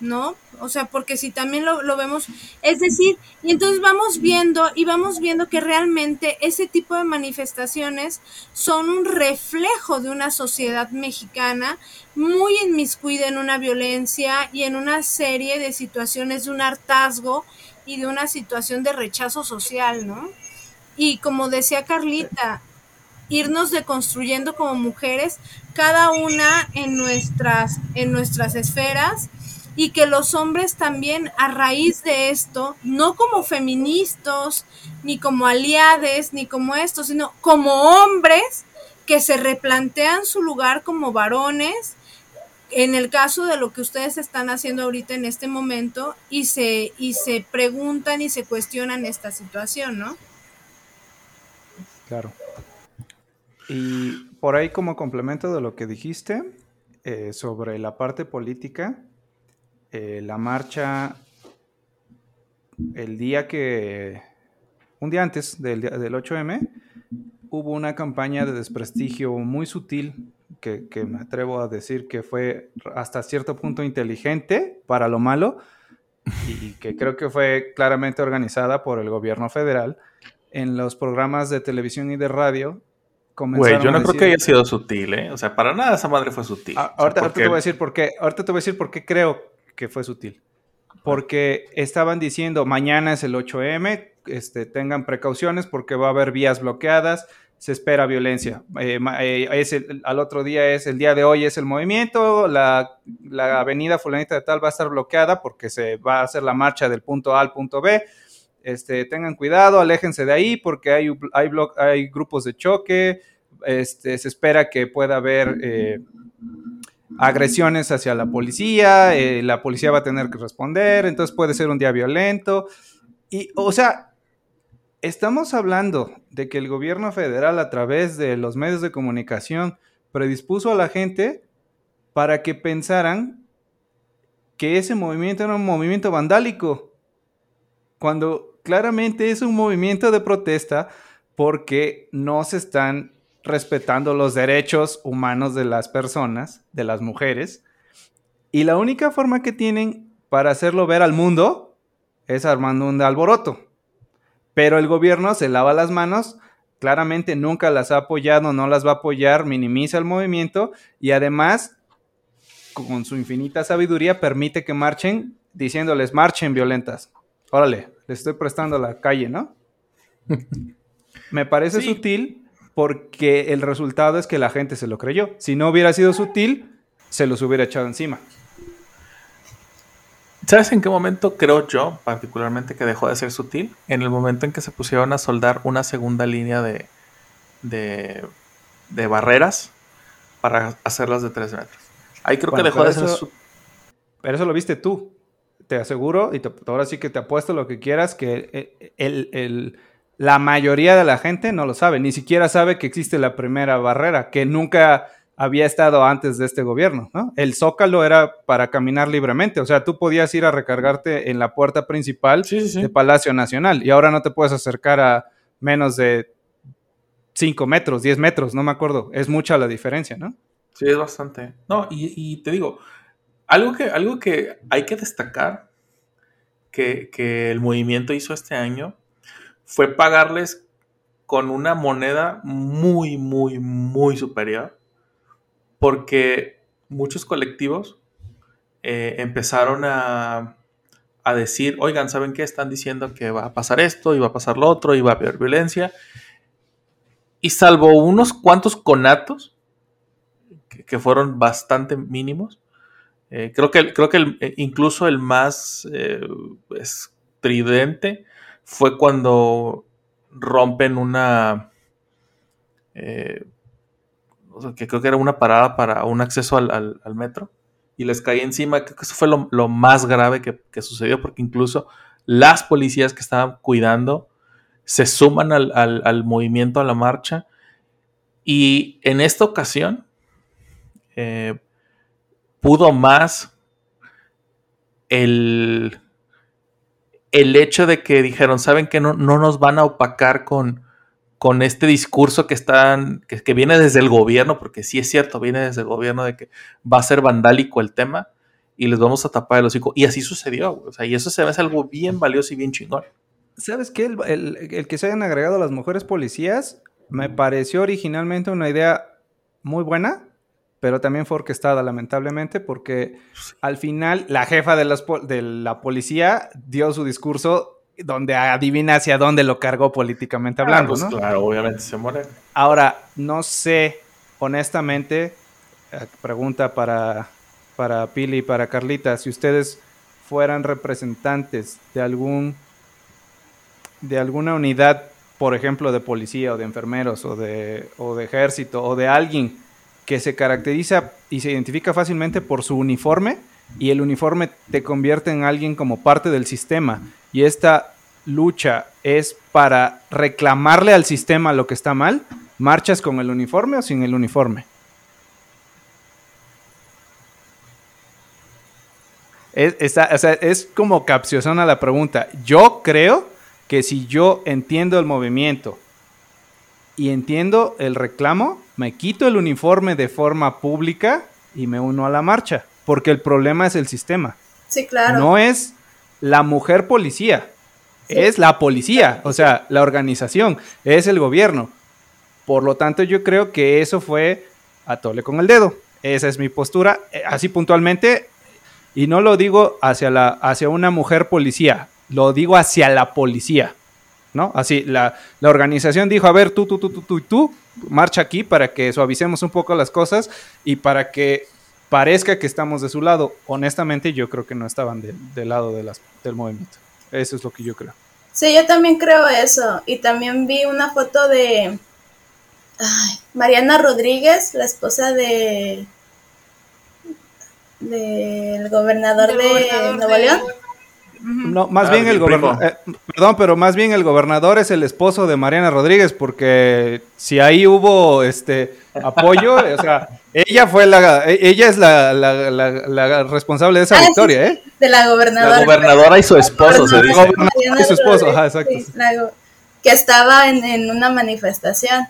S3: ¿no? O sea, porque si también lo, lo, vemos, es decir, y entonces vamos viendo y vamos viendo que realmente ese tipo de manifestaciones son un reflejo de una sociedad mexicana muy inmiscuida en una violencia y en una serie de situaciones de un hartazgo y de una situación de rechazo social, ¿no? Y como decía Carlita, irnos deconstruyendo como mujeres, cada una en nuestras, en nuestras esferas, y que los hombres también a raíz de esto, no como feministas, ni como aliades, ni como esto, sino como hombres que se replantean su lugar como varones, en el caso de lo que ustedes están haciendo ahorita en este momento, y se, y se preguntan y se cuestionan esta situación, ¿no?
S2: Claro. Y por ahí como complemento de lo que dijiste eh, sobre la parte política, eh, la marcha, el día que, un día antes del, del 8M, hubo una campaña de desprestigio muy sutil que, que, me atrevo a decir que fue hasta cierto punto inteligente para lo malo y que creo que fue claramente organizada por el gobierno federal en los programas de televisión y de radio
S1: Güey, yo no creo que haya sido sutil, ¿eh? O sea, para nada esa madre fue sutil.
S2: Ah, ahorita, te voy a decir por qué. Ahorita te voy a decir por qué creo que fue sutil. Porque estaban diciendo, mañana es el 8M, este, tengan precauciones porque va a haber vías bloqueadas. Se espera violencia. Eh, eh, es al otro día es el día de hoy es el movimiento, la, avenida fulanita de tal va a estar bloqueada porque se va a hacer la marcha del punto A al punto B. Este, tengan cuidado, aléjense de ahí porque hay, hay, hay grupos de choque, este, se espera que pueda haber eh, agresiones hacia la policía, la policía va a tener que responder, entonces puede ser un día violento. Y, o sea, Estamos hablando de que el gobierno federal a través de los medios de comunicación predispuso a la gente para que pensaran que ese movimiento era un movimiento vandálico, cuando claramente es un movimiento de protesta porque no se están respetando los derechos humanos de las personas, de las mujeres, y la única forma que tienen para hacerlo ver al mundo es armando un alboroto. Pero el gobierno se lava las manos, claramente nunca las ha apoyado, no las va a apoyar, minimiza el movimiento y además, con su infinita sabiduría, permite que marchen diciéndoles marchen violentas. Órale, les estoy prestando la calle, ¿no? <laughs> Me parece sutil porque el resultado es que la gente se lo creyó. Si no hubiera sido sutil, se los hubiera echado encima.
S1: ¿Sabes en qué momento creo yo, particularmente, que dejó de ser sutil? En el momento en que se pusieron a soldar una segunda línea de, de, barreras para hacerlas de 3 metros. Ahí creo que dejó de ser sutil.
S2: Pero eso lo viste tú. Te aseguro, y ahora sí que te apuesto lo que quieras, que el, la mayoría de la gente no lo sabe. Ni siquiera sabe que existe la primera barrera, que nunca había estado antes de este gobierno, ¿no? El zócalo era para caminar libremente, o sea, tú podías ir a recargarte en la puerta principal de Palacio Nacional y ahora no te puedes acercar a menos de 5 metros, 10 metros, no me acuerdo, es mucha la diferencia, ¿no?
S1: Sí, es bastante. No, y, te digo, algo que, algo que hay que destacar que, que el movimiento hizo este año fue pagarles con una moneda muy, muy, muy superior porque muchos colectivos eh, empezaron a, decir, oigan, ¿saben qué? Están diciendo que va a pasar esto y va a pasar lo otro y va a haber violencia. Y salvo unos cuantos conatos, que, fueron bastante mínimos, eh, creo que, creo que eh, incluso el más estridente fue cuando rompen una que creo que era una parada para un acceso al, metro, y les caí encima. Creo que eso fue lo, más grave que, sucedió, porque incluso las policías que estaban cuidando se suman al, movimiento, a la marcha, y en esta ocasión eh, pudo más el, el hecho de que dijeron, saben que no, no nos van a opacar con, con este discurso que están, que, viene desde el gobierno, porque sí es cierto, viene desde el gobierno de que va a ser vandálico el tema y les vamos a tapar el hocico. Y así sucedió, o sea, y eso se ve algo bien valioso y bien chingón.
S2: ¿Sabes qué? El, que se hayan agregado las mujeres policías me pareció originalmente una idea muy buena, pero también fue orquestada, lamentablemente, porque al final la jefa de, de la policía dio su discurso donde adivina hacia dónde lo cargó políticamente ah, hablando, pues
S1: Claro, obviamente se muere.
S2: Ahora, no sé, honestamente, eh, pregunta para, para Pili y para Carlita, si ustedes fueran representantes de algún de alguna unidad, por ejemplo, de policía o de enfermeros o de, o de ejército o de alguien que se caracteriza y se identifica fácilmente por su uniforme y el uniforme te convierte en alguien como parte del sistema y esta lucha es para reclamarle al sistema lo que está mal, ¿marchas con el uniforme o sin el uniforme? Es, es como capciosona la pregunta. Yo creo que si yo entiendo el movimiento y entiendo el reclamo, me quito el uniforme de forma pública y me uno a la marcha, porque el problema es el sistema.
S4: Sí, claro.
S2: No es la mujer policía. Es la policía, o sea, la organización, es el gobierno. Por lo tanto, yo creo que eso fue a tole con el dedo. Esa es mi postura, eh, así puntualmente, y no lo digo hacia, la, hacia una mujer policía, lo digo hacia la policía. ¿no? Así, la, la organización dijo, a ver, tú, tú, tú, tú, tú y tú, marcha aquí para que suavicemos un poco las cosas y para que parezca que estamos de su lado. Honestamente, yo creo que no estaban del lado de las, del movimiento. Eso es lo que yo creo.
S4: Sí, yo también creo eso. Y también vi una foto de ay, Mariana Rodríguez, la esposa de del gobernador
S3: Del
S4: de
S3: gobernador
S4: Nuevo
S3: de-
S4: León.
S2: No, más
S1: Ah,
S2: bien el gobernador,
S1: primo.
S2: perdón, pero más bien el gobernador es el esposo de Mariana Rodríguez, porque si ahí hubo este apoyo, o sea, ella fue la, e- ella es la, la- la- la responsable de esa
S4: Ah, sí,
S2: victoria, ¿eh?
S4: De la gobernadora.
S1: La gobernadora y su esposo, se dice.
S2: Gobernadora y su esposo, ajá, exacto.
S4: sí, la go- que estaba en, en una manifestación.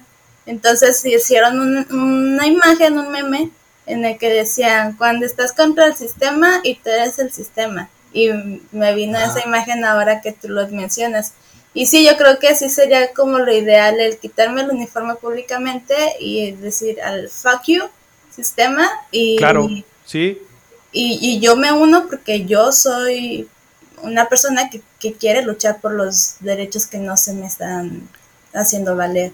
S4: Entonces hicieron un- una imagen, un meme, en el que decían, cuando estás contra el sistema y tú eres el sistema. Y me vino esa imagen ahora que tú lo mencionas. Y sí, yo creo que sí sería como lo ideal el quitarme el uniforme públicamente y decir al fuck you, sistema, y,
S2: Claro, sí.
S4: y, y yo me uno porque yo soy una persona que, que quiere luchar por los derechos que no se me están haciendo valer.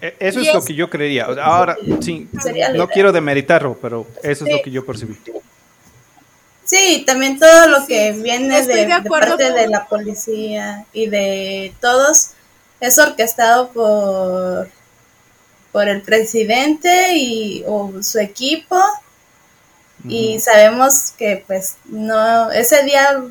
S2: E- Eso es lo que yo creería. O sea, Ahora, sí, no quiero demeritarlo, pero eso es lo que yo percibí.
S4: Sí, también todo lo que
S3: Sí,
S4: viene de,
S3: de
S4: de
S3: acuerdo
S4: parte de la policía y de todos es orquestado por por el presidente y o su equipo y sabemos que pues no ese día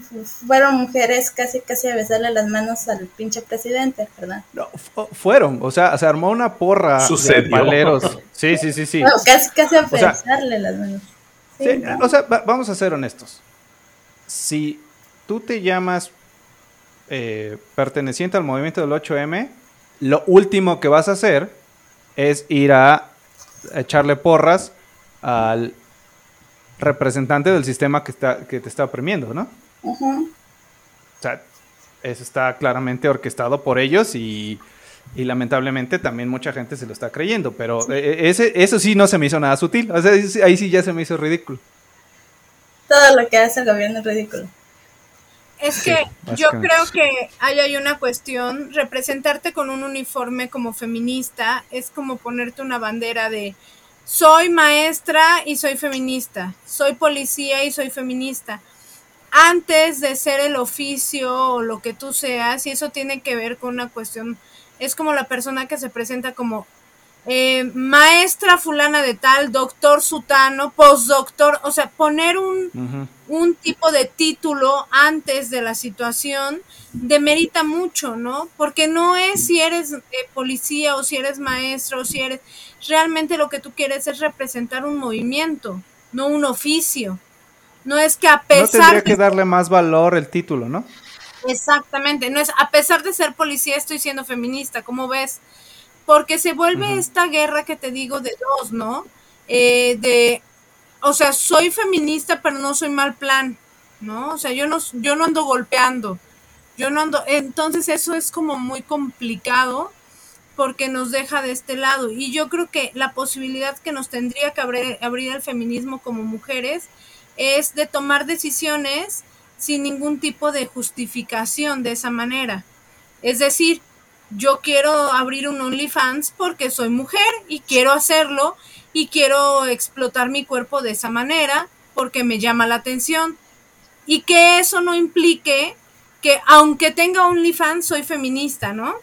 S4: fueron mujeres casi casi a besarle las manos al pinche presidente, ¿verdad?
S2: No, fu- fueron, o sea, se armó una porra de
S1: Sucedió.
S2: paleros. <laughs> Sí, sí, sí, sí.
S4: Casi casi a
S2: sea,
S4: besarle las manos. Sí,
S2: Sí,
S4: ¿no?
S2: o sea, va- vamos a ser honestos. Si tú te llamas eh, perteneciente al movimiento del 8M, lo último que vas a hacer es ir a echarle porras al representante del sistema que, está, que te está oprimiendo, ¿no? O sea, eso está claramente orquestado por ellos y, y lamentablemente también mucha gente se lo está creyendo, pero eh, ese, eso sí no se me hizo nada sutil, o sea, ahí sí ya se me hizo ridículo.
S4: Todo lo que hace el gobierno es ridículo.
S3: Es
S2: Sí,
S3: que yo creo que ahí hay una cuestión, representarte con un uniforme como feminista es como ponerte una bandera de soy maestra y soy feminista, soy policía y soy feminista. Antes de ser el oficio o lo que tú seas, y eso tiene que ver con una cuestión, es como la persona que se presenta como eh, maestra fulana de tal, doctor sutano, postdoctor, o sea, poner un, un tipo de título antes de la situación demerita mucho, ¿no? Porque no es si eres eh, policía o si eres maestro o si eres... Realmente lo que tú quieres es representar un movimiento, no un oficio. No es que a
S2: No
S3: pesar
S2: tendría
S3: de
S2: que darle más valor el título, ¿no?
S3: Exactamente, no es a pesar de ser policía estoy siendo feminista, ¿cómo ves? Porque se vuelve esta guerra que te digo de dos, ¿no? Eh, de, o sea, soy feminista pero no soy mal plan, ¿no? O sea, yo no, yo no ando golpeando, yo no ando, entonces eso es como muy complicado porque nos deja de este lado y yo creo que la posibilidad que nos tendría que abrir, abrir el feminismo como mujeres es de tomar decisiones sin ningún tipo de justificación de esa manera. Es decir, yo quiero abrir un OnlyFans porque soy mujer y quiero hacerlo y quiero explotar mi cuerpo de esa manera porque me llama la atención y que eso no implique que aunque tenga OnlyFans soy feminista, ¿no?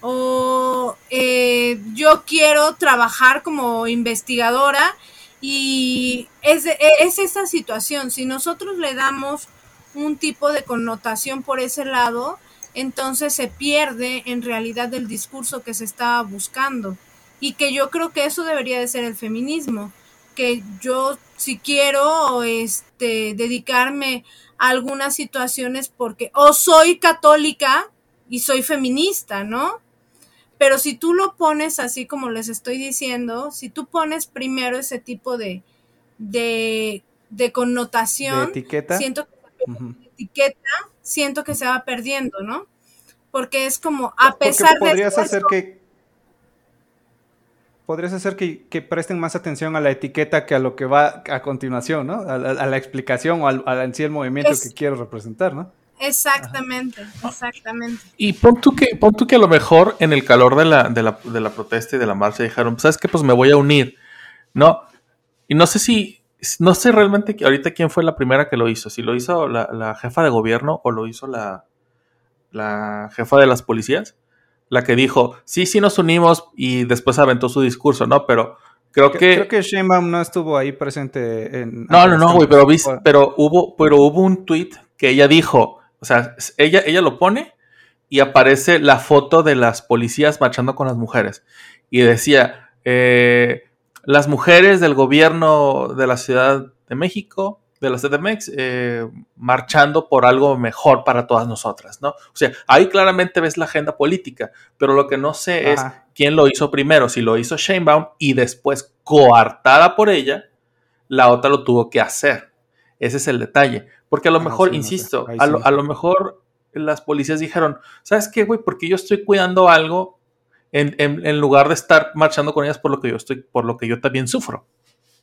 S3: O eh, yo quiero trabajar como investigadora y es, es esa situación. Si nosotros le damos un tipo de connotación por ese lado, entonces se pierde en realidad el discurso que se está buscando. Y que yo creo que eso debería de ser el feminismo. Que yo si quiero este dedicarme a algunas situaciones porque o soy católica y soy feminista, ¿no? Pero si tú lo pones así como les estoy diciendo, si tú pones primero ese tipo de, de, de connotación,
S2: De etiqueta.
S3: siento que etiqueta, siento que se va perdiendo, ¿no? Porque es como, a pesar de
S2: podrías
S3: esfuerzo-
S2: hacer que podrías hacer que, que presten más atención a la etiqueta que a lo que va a continuación, ¿no? A, la- a la explicación o al, al- en sí el movimiento
S3: Es-
S2: que quiero representar, ¿no?
S3: Exactamente, exactamente.
S1: Y pon tú, que, pon tú que a lo mejor en el calor de la, de la, de la protesta y de la marcha dijeron, ¿sabes qué? Pues me voy a unir. No, y no sé si, no sé realmente ahorita quién fue la primera que lo hizo, si lo hizo la, la jefa de gobierno o lo hizo la, la jefa de las policías, la que dijo, sí, sí nos unimos y después aventó su discurso, ¿no? Pero creo que...
S2: Creo que Sheinbaum no estuvo ahí presente en...
S1: No, no, no, güey, pero, pero, hubo, pero hubo un tweet que ella dijo, o sea, ella, ella lo pone y aparece la foto de las policías marchando con las mujeres. Y decía, eh, las mujeres del gobierno de la Ciudad de México, de la CDMX, eh, marchando por algo mejor para todas nosotras, ¿no? O sea, ahí claramente ves la agenda política, pero lo que no sé es quién lo hizo primero, si lo hizo Sheinbaum y después coartada por ella, la otra lo tuvo que hacer. Ese es el detalle. Porque a lo ah, mejor, insisto, a, lo, a lo mejor las policías dijeron, ¿sabes qué, güey? Porque yo estoy cuidando algo en, lugar de estar marchando con ellas por lo que yo estoy, por lo que yo también sufro,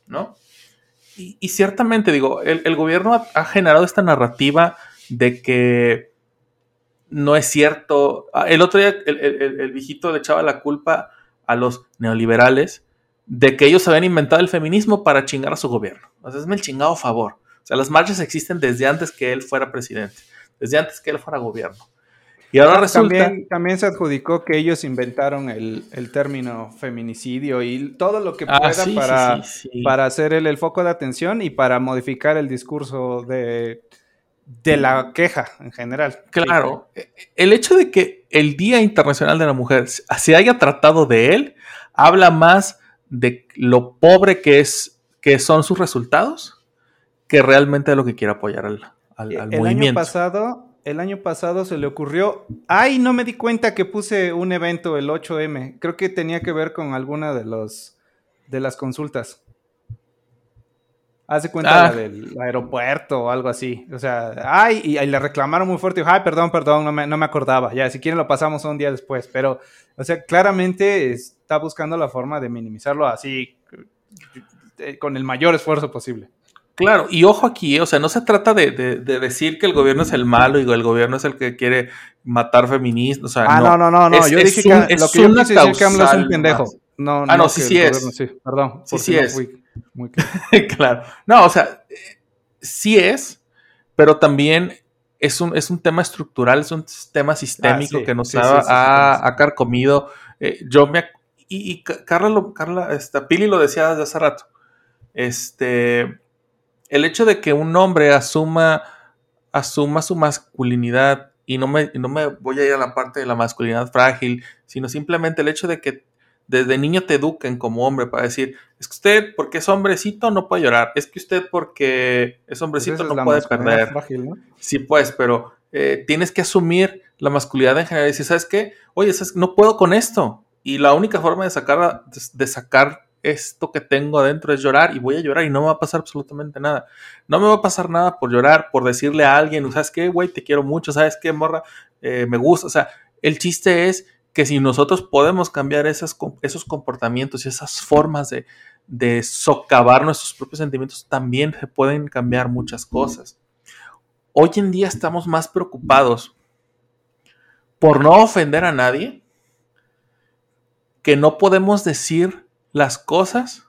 S1: ¿no? Y, ciertamente, digo, el, gobierno ha, generado esta narrativa de que no es cierto. Ah, el otro día el, el, viejito le echaba la culpa a los neoliberales de que ellos habían inventado el feminismo para chingar a su gobierno. O sea, es el chingado favor. O sea, las marchas existen desde antes que él fuera presidente, desde antes que él fuera gobierno. Y ahora resulta...
S2: También, se adjudicó que ellos inventaron el, término feminicidio y todo lo que ah, pueda para, para hacer el, foco de atención y para modificar el discurso de, de la queja en general.
S1: Claro, el hecho de que el Día Internacional de la Mujer se haya tratado de él, habla más de lo pobre que, es, que son sus resultados que realmente de lo que quiere apoyar al, al, al el
S2: año pasado el año pasado se le ocurrió, ay, no me di cuenta que puse un evento el 8M. Creo que tenía que ver con alguna de los de las consultas. Hace cuenta ah. del aeropuerto o algo así. O sea, ay, y, le reclamaron muy fuerte. Ay, perdón, perdón, no me, no me acordaba. Ya, si quieren lo pasamos un día después. Pero, o sea, claramente está buscando la forma de minimizarlo así, eh, con el mayor esfuerzo posible.
S1: Claro, y ojo aquí, o sea, no se trata de, decir que el gobierno es el malo y el gobierno es el que quiere matar feministas. O sea,
S2: ah, no, no, no, no. yo dije que lo que yo quise decir que AMLO es un pendejo.
S1: No, ah, no, sí, sí es.
S2: sí, perdón.
S1: Sí, sí es. muy <laughs> claro. No, o sea, sí es, pero también es un, es un tema estructural, es un tema sistémico ah, que nos ha, ha, carcomido. Eh, yo me. Y, y Carla, lo, Carla esta, Pili lo decía desde hace rato. Este el hecho de que un hombre asuma, asuma su masculinidad, y no me, no me voy a ir a la parte de la masculinidad frágil, sino simplemente el hecho de que desde niño te eduquen como hombre para decir, es que usted porque es hombrecito no puede llorar, es que usted porque es hombrecito no puede perder. Sí, pues, pero eh, tienes que asumir la masculinidad en general y decir, ¿sabes qué? Oye, no puedo con esto. Y la única forma de sacar, de sacar esto que tengo adentro es llorar y voy a llorar y no me va a pasar absolutamente nada. No me va a pasar nada por llorar, por decirle a alguien, ¿sabes qué, güey? Te quiero mucho, ¿sabes qué, morra? Eh, me gusta. O sea, el chiste es que si nosotros podemos cambiar esos comportamientos y esas formas de, de socavar nuestros propios sentimientos, también se pueden cambiar muchas cosas. Hoy en día estamos más preocupados por no ofender a nadie que no podemos decir las cosas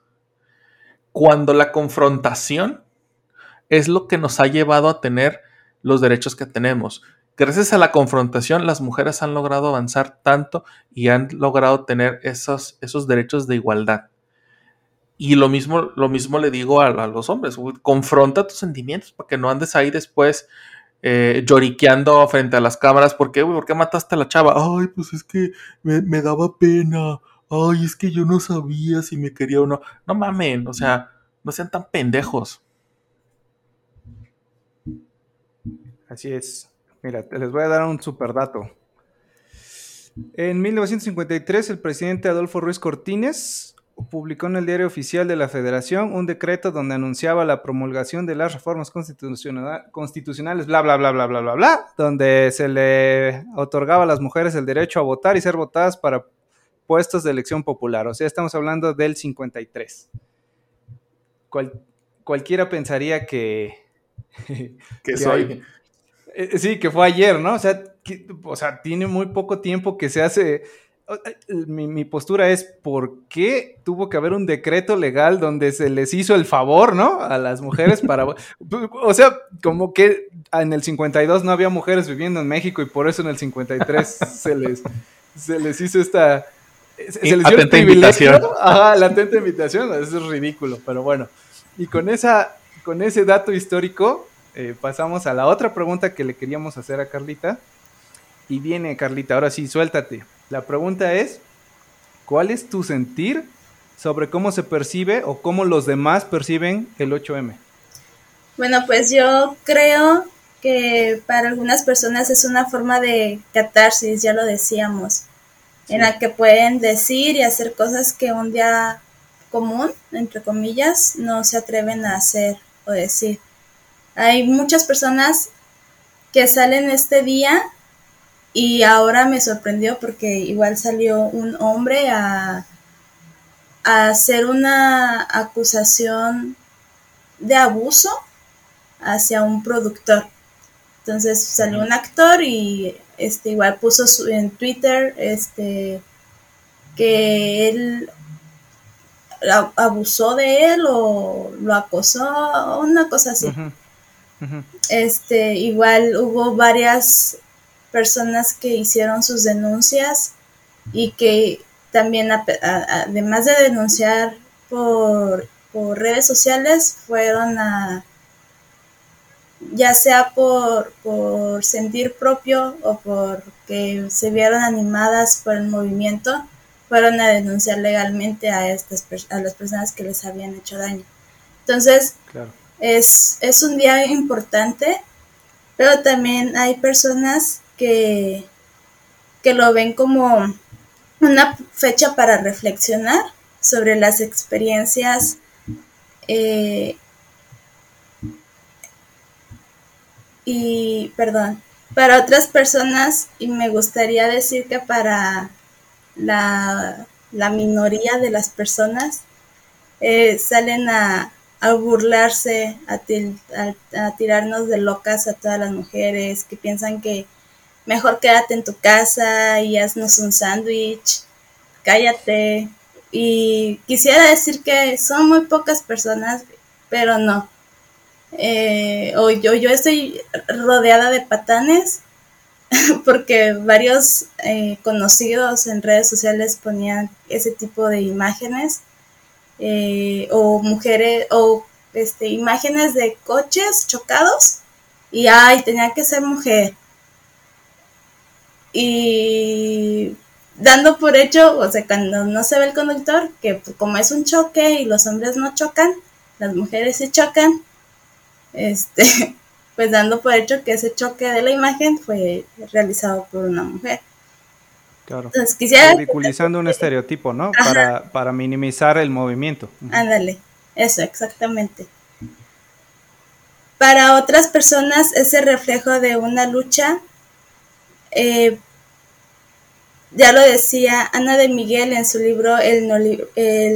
S1: cuando la confrontación es lo que nos ha llevado a tener los derechos que tenemos. Gracias a la confrontación, las mujeres han logrado avanzar tanto y han logrado tener esos, esos derechos de igualdad. Y lo mismo, lo mismo le digo a, los hombres, confronta tus sentimientos para que no andes ahí después eh, lloriqueando frente a las cámaras. ¿Por qué, ¿Por qué mataste a la chava? Ay, pues es que me, me daba pena ay, es que yo no sabía si me quería o no. No mamen, o sea, no sean tan pendejos.
S2: Así es. Mira, les voy a dar un super dato. En 1953, el presidente Adolfo Ruiz Cortines publicó en el diario oficial de la Federación un decreto donde anunciaba la promulgación de las reformas constitucionales, bla, bla, bla, bla, bla, bla, bla, donde se le otorgaba a las mujeres el derecho a votar y ser votadas para puestos de elección popular, o sea, estamos hablando del 53. cualquiera pensaría que...
S1: que, soy...
S2: Eh, sí, que fue ayer, ¿no? O sea, o sea, tiene muy poco tiempo que se hace mi, postura es por qué tuvo que haber un decreto legal donde se les hizo el favor, ¿no? A las mujeres para... <laughs> o sea, como que en el 52 no había mujeres viviendo en México y por eso en el 53 se les, se les hizo esta... Se les dio el. <laughs> Ajá, la atenta invitación, eso es ridículo, pero bueno. Y con, esa, con ese dato histórico eh, pasamos a la otra pregunta que le queríamos hacer a Carlita. Y viene, Carlita, ahora sí, suéltate. La pregunta es, ¿cuál es tu sentir sobre cómo se percibe o cómo los demás perciben el 8M?
S4: Bueno, pues yo creo que para algunas personas es una forma de catarsis, ya lo decíamos, en la que pueden decir y hacer cosas que un día común, entre comillas, no se atreven a hacer o decir. Hay muchas personas que salen este día y ahora me sorprendió porque igual salió un hombre a, hacer una acusación de abuso hacia un productor. Entonces salió un actor y este igual puso en Twitter este que él abusó de él o lo acosó, una cosa así. Este, igual hubo varias personas que hicieron sus denuncias y que también, además de denunciar por, redes sociales, fueron a, ya sea por, por sentir propio o porque se vieron animadas por el movimiento, fueron a denunciar legalmente a, estas, a las personas que les habían hecho daño. Entonces, es, es un día importante, pero también hay personas que, que lo ven como una fecha para reflexionar sobre las experiencias eh, y perdón para otras personas y me gustaría decir que para la, minoría de las personas eh, salen a, a burlarse a, a, tirarnos de locas a todas las mujeres que piensan que mejor quédate en tu casa y haznos un sándwich, cállate. Y quisiera decir que son muy pocas personas, pero no. Eh, o yo, yo estoy rodeada de patanes <laughs> porque varios eh, conocidos en redes sociales ponían ese tipo de imágenes eh, o mujeres o este imágenes de coches chocados y ay tenía que ser mujer. Y dando por hecho, o sea, cuando no se ve el conductor, que como es un choque y los hombres no chocan, las mujeres se chocan, este, <laughs> pues dando por hecho que ese choque de la imagen fue realizado por una mujer.
S2: Claro. Entonces, quisiera... Ridiculizando un estereotipo, ¿no? Para, para, minimizar el movimiento.
S4: Ándale, eso, exactamente. Para otras personas, ese reflejo de una lucha eh, ya lo decía Ana de Miguel en su libro el,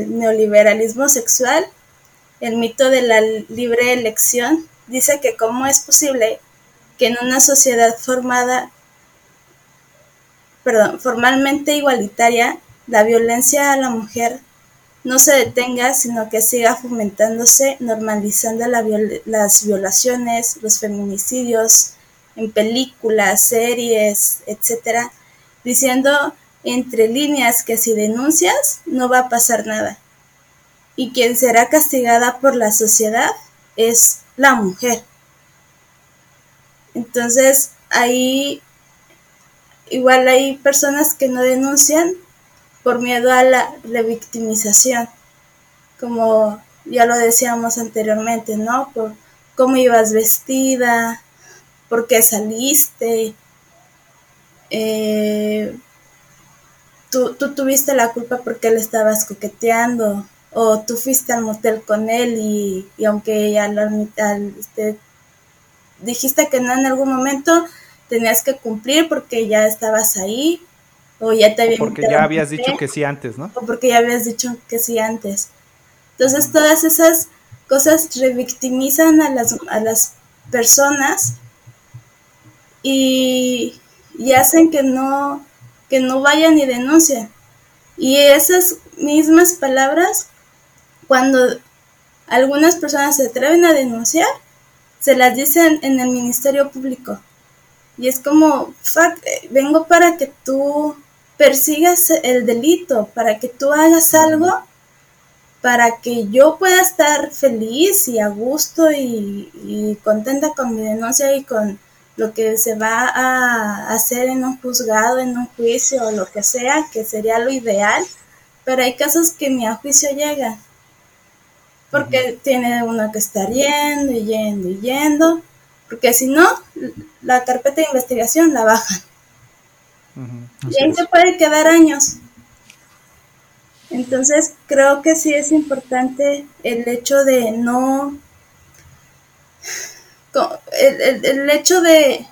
S4: neoliberalismo sexual, el mito de la libre elección, dice que cómo es posible que en una sociedad formada, perdón, formalmente igualitaria, la violencia a la mujer no se detenga, sino que siga fomentándose, normalizando las violaciones, los feminicidios, en películas, series, etcétera, diciendo entre líneas que si denuncias no va a pasar nada. Y quien será castigada por la sociedad es la mujer. Entonces, ahí igual hay personas que no denuncian por miedo a la revictimización, como ya lo decíamos anteriormente, ¿no? Por cómo ibas vestida, por qué saliste, eh, tú, tuviste la culpa porque le estabas coqueteando, o tú fuiste al motel con él y, aunque al, al, este, dijiste que no en algún momento, tenías que cumplir porque ya estabas ahí, o ya te había
S2: Porque ya habías dicho que sí antes, ¿no?
S4: O porque ya habías dicho que sí antes. Entonces todas esas cosas revictimizan a las, a las personas y, y hacen que no, que no vayan y denuncien. Y esas mismas palabras, cuando algunas personas se atreven a denunciar, se las dicen en el Ministerio Público. Y es como, eh, vengo para que tú persigas el delito, para que tú hagas algo, para que yo pueda estar feliz y a gusto y, y contenta con mi denuncia y con lo que se va a hacer en un juzgado, en un juicio o lo que sea, que sería lo ideal, pero hay casos que ni a juicio llegan, porque tiene uno que estar yendo y yendo y yendo, porque si no, la carpeta de investigación la bajan. Y ahí se puede quedar años. Entonces creo que sí es importante el hecho de no... El, el, hecho de,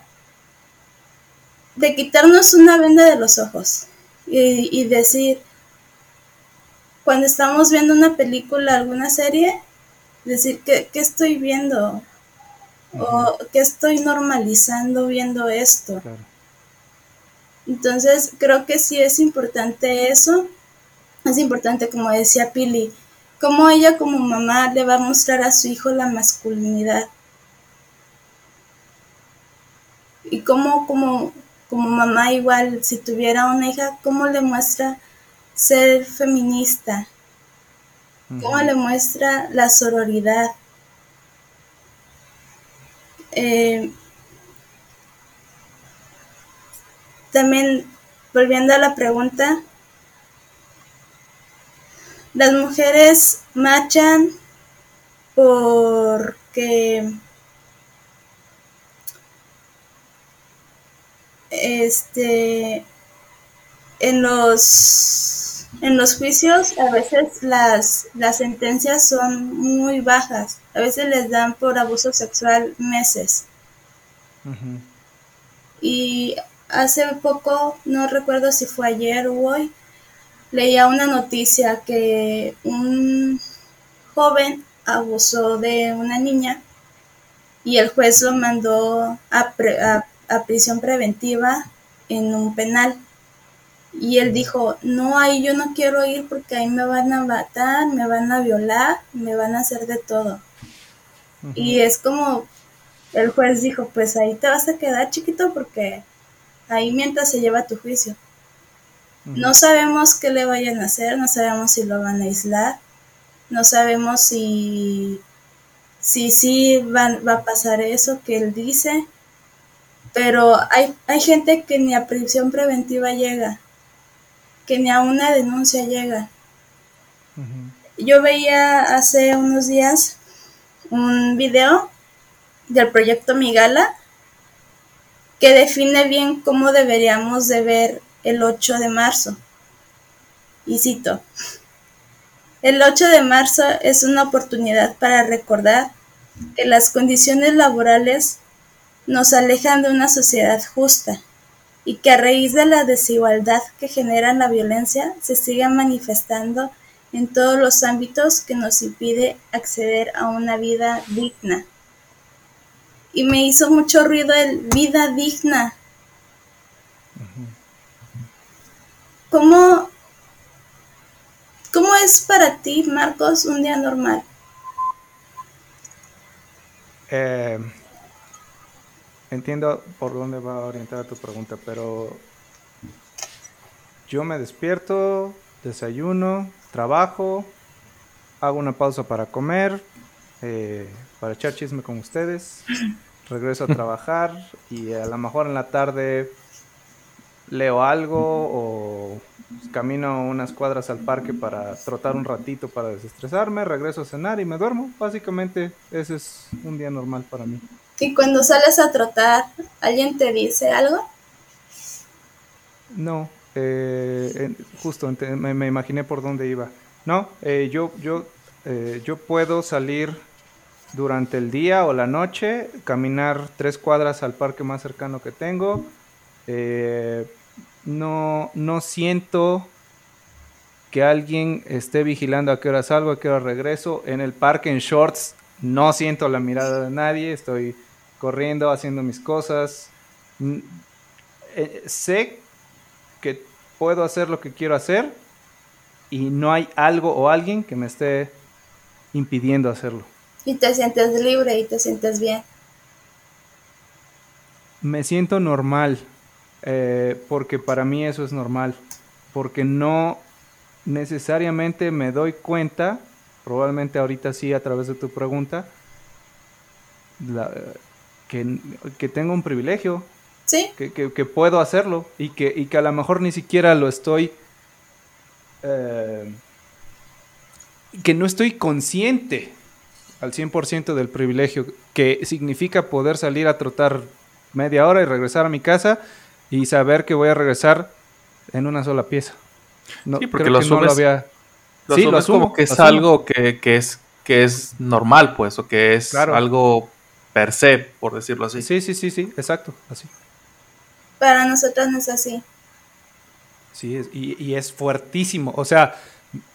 S4: de quitarnos una venda de los ojos y, y decir, cuando estamos viendo una película, alguna serie, decir, ¿qué, qué estoy viendo? O ¿qué estoy normalizando viendo esto? Entonces, creo que sí es importante eso. Es importante, como decía Pili, cómo ella como mamá le va a mostrar a su hijo la masculinidad. Y cómo como, como mamá igual, si tuviera una hija, cómo le muestra ser feminista. Cómo le muestra la sororidad. Eh, también, volviendo a la pregunta, las mujeres marchan porque este en los en los juicios a veces las las sentencias son muy bajas. A veces les dan por abuso sexual meses. Y hace poco, no recuerdo si fue ayer o hoy, leía una noticia que un joven abusó de una niña y el juez lo mandó a, a, prisión preventiva en un penal. Y él dijo, no, ahí yo no quiero ir porque ahí me van a matar, me van a violar, me van a hacer de todo. Y es como, el juez dijo, pues ahí te vas a quedar chiquito porque ahí mientras se lleva tu juicio. No sabemos qué le vayan a hacer, no sabemos si lo van a aislar, no sabemos si si sí va, va a pasar eso que él dice, pero hay, hay gente que ni a prisión preventiva llega, que ni a una denuncia llega. Yo veía hace unos días un video del proyecto Migala que define bien cómo deberíamos de ver el 8 de marzo. Y cito, el 8 de marzo es una oportunidad para recordar que las condiciones laborales nos alejan de una sociedad justa y que a raíz de la desigualdad que genera la violencia se sigue manifestando en todos los ámbitos que nos impide acceder a una vida digna y me hizo mucho ruido el vida digna. ¿Cómo, ¿Cómo es para ti, Marcos, un día normal?
S2: Eh, entiendo por dónde va a orientar tu pregunta, pero yo me despierto, desayuno, trabajo, hago una pausa para comer, eh, para echar chisme con ustedes, regreso a trabajar y a lo mejor en la tarde leo algo o camino unas cuadras al parque para trotar un ratito para desestresarme, regreso a cenar y me duermo. Básicamente ese es un día normal para mí.
S4: ¿Y cuando sales a trotar, alguien te dice algo?
S2: No, eh, justo me, imaginé por dónde iba. No, eh, yo, yo, eh, yo puedo salir durante el día o la noche, caminar tres cuadras al parque más cercano que tengo. Eh, no, no siento que alguien esté vigilando a qué hora salgo, a qué hora regreso. En el parque en shorts no siento la mirada de nadie, estoy corriendo, haciendo mis cosas. eh, sé que puedo hacer lo que quiero hacer y no hay algo o alguien que me esté impidiendo hacerlo.
S4: Y te sientes libre y te sientes bien.
S2: Me siento normal, eh, porque para mí eso es normal, porque no necesariamente me doy cuenta, probablemente ahorita sí a través de tu pregunta, que, tengo un privilegio,
S4: ¿Sí?
S2: que, puedo hacerlo y que, y que a lo mejor ni siquiera lo estoy... Eh, que no estoy consciente al 100% del privilegio que significa poder salir a trotar media hora y regresar a mi casa y saber que voy a regresar en una sola pieza.
S1: No, sí, porque lo, no lo había... sí, lo asumo, como que es algo que, es, que es normal, pues, o que es algo per se, por decirlo así.
S2: Sí, sí, sí, sí, exacto, así.
S4: Para nosotros no es así.
S2: Sí, y, y es fuertísimo. O sea,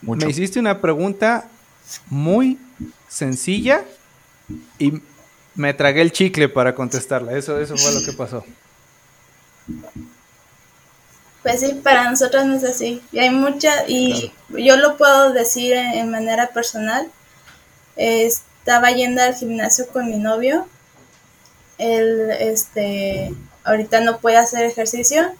S2: me hiciste una pregunta muy sencilla y me tragué el chicle para contestarla. Eso, eso fue lo que pasó.
S4: Pues sí, para nosotros no es así. Y hay mucha, y yo lo puedo decir en, manera personal. estaba yendo al gimnasio con mi novio. Él, este, ahorita no puede hacer ejercicio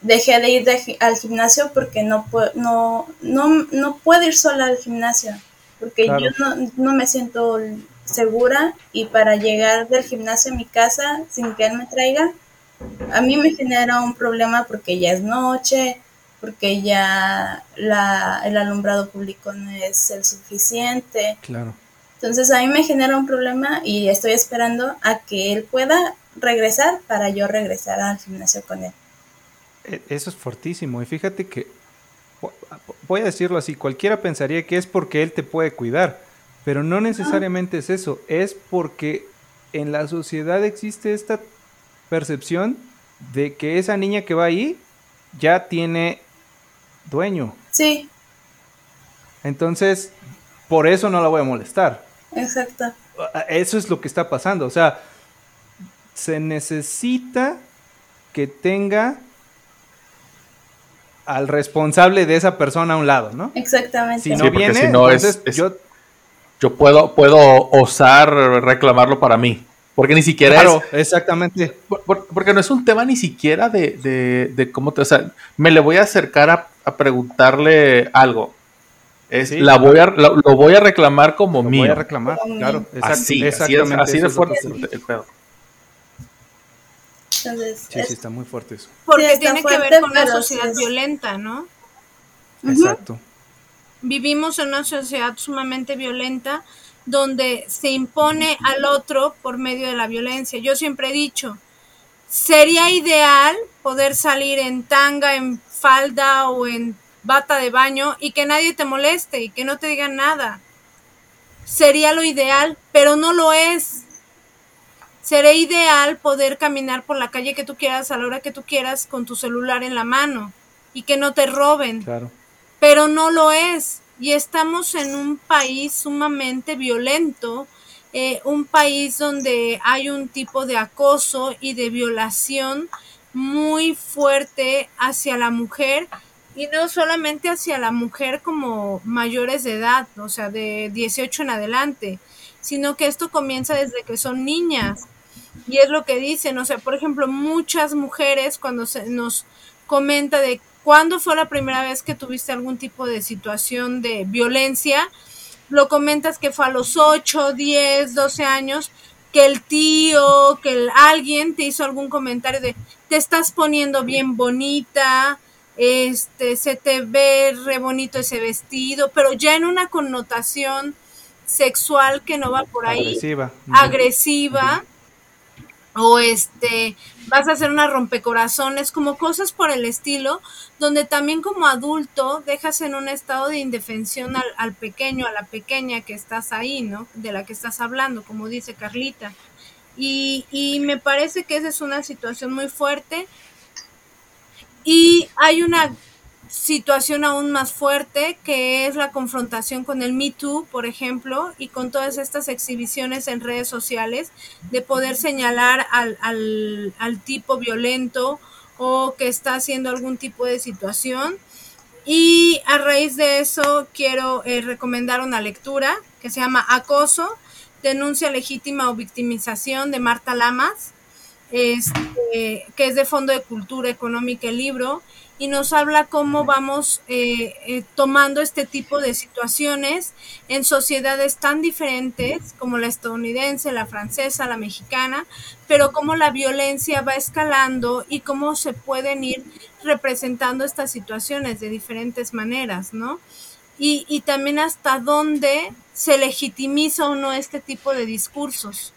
S4: dejé de ir al gimnasio porque no, no, no, no puedo ir sola al gimnasio, porque yo no, no, me siento segura y para llegar del gimnasio a mi casa sin que él me traiga, a mí me genera un problema porque ya es noche, porque ya la, el alumbrado público no es el suficiente.
S2: Claro.
S4: Entonces a mí me genera un problema y estoy esperando a que él pueda regresar para yo regresar al gimnasio con él.
S2: E, eso es fortísimo. Y fíjate que, voy a decirlo así, cualquiera pensaría que es porque él te puede cuidar, pero no necesariamente es eso, es porque en la sociedad existe esta percepción de que esa niña que va ahí ya tiene dueño.
S4: Sí.
S2: Entonces, por eso no la voy a molestar.
S4: Exacto.
S2: Eso es lo que está pasando. O sea, se necesita que tenga al responsable de esa persona a un lado, ¿no?
S4: Exactamente.
S2: Si no viene, si no es, yo,
S1: yo puedo, puedo osar reclamarlo para mí. Porque ni siquiera
S2: claro, exactamente.
S1: porque no es un tema ni siquiera de, de, cómo te. O sea, me le voy a acercar a, preguntarle algo. Es, la voy a, lo, voy a reclamar como mío. Voy
S2: a reclamar, claro.
S1: así, exactamente. Así, de fuerte el pedo
S2: sí, sí, está muy fuerte eso.
S3: Porque tiene que ver con una sociedad violenta, ¿no?
S2: Exacto.
S3: Vivimos en una sociedad sumamente violenta donde se impone al otro por medio de la violencia. Yo siempre he dicho, sería ideal poder salir en tanga, en falda o en bata de baño y que nadie te moleste y que no te digan nada. Sería lo ideal, pero no lo es. Sería ideal poder caminar por la calle que tú quieras a la hora que tú quieras con tu celular en la mano y que no te roben.
S2: Claro.
S3: Pero no lo es. Y estamos en un país sumamente violento, eh, un país donde hay un tipo de acoso y de violación muy fuerte hacia la mujer y no solamente hacia la mujer como mayores de edad, o sea, de 18 en adelante, sino que esto comienza desde que son niñas. Y es lo que dicen, o sea, por ejemplo, muchas mujeres cuando se nos comenta de cuándo fue la primera vez que tuviste algún tipo de situación de violencia, lo comentas que fue a los 8, 10, 12 años, que el tío, que el, alguien te hizo algún comentario de te estás poniendo bien bonita, este, se te ve re bonito ese vestido, pero ya en una connotación sexual que no va por ahí,
S2: agresiva,
S3: agresiva. O este vas a hacer una rompecorazones, como cosas por el estilo, donde también como adulto dejas en un estado de indefensión al, al, pequeño, a la pequeña que estás ahí, ¿no? De la que estás hablando, como dice Carlita. Y, y me parece que esa es una situación muy fuerte. Y hay una situación aún más fuerte que es la confrontación con el Me Too, por ejemplo, y con todas estas exhibiciones en redes sociales de poder señalar al, al, al tipo violento o que está haciendo algún tipo de situación. Y a raíz de eso quiero eh, recomendar una lectura que se llama Acoso, denuncia legítima o victimización de Marta Lamas, este, que es de Fondo de Cultura Económica el libro, y nos habla cómo vamos eh, eh, tomando este tipo de situaciones en sociedades tan diferentes como la estadounidense, la francesa, la mexicana, pero cómo la violencia va escalando y cómo se pueden ir representando estas situaciones de diferentes maneras, ¿no? Y, y también hasta dónde se legitimiza o no este tipo de discursos.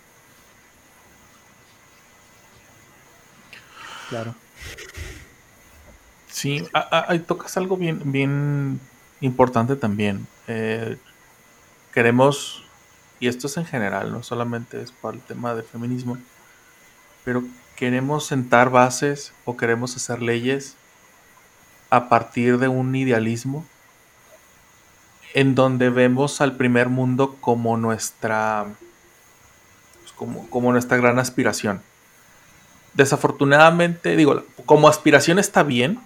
S2: Claro.
S1: Sí, ahí tocas algo bien, bien importante también. Eh, queremos, y esto es en general, no solamente es para el tema del feminismo, pero queremos sentar bases o queremos hacer leyes a partir de un idealismo en donde vemos al primer mundo como nuestra pues, como, como nuestra gran aspiración. Desafortunadamente, digo, como aspiración está bien,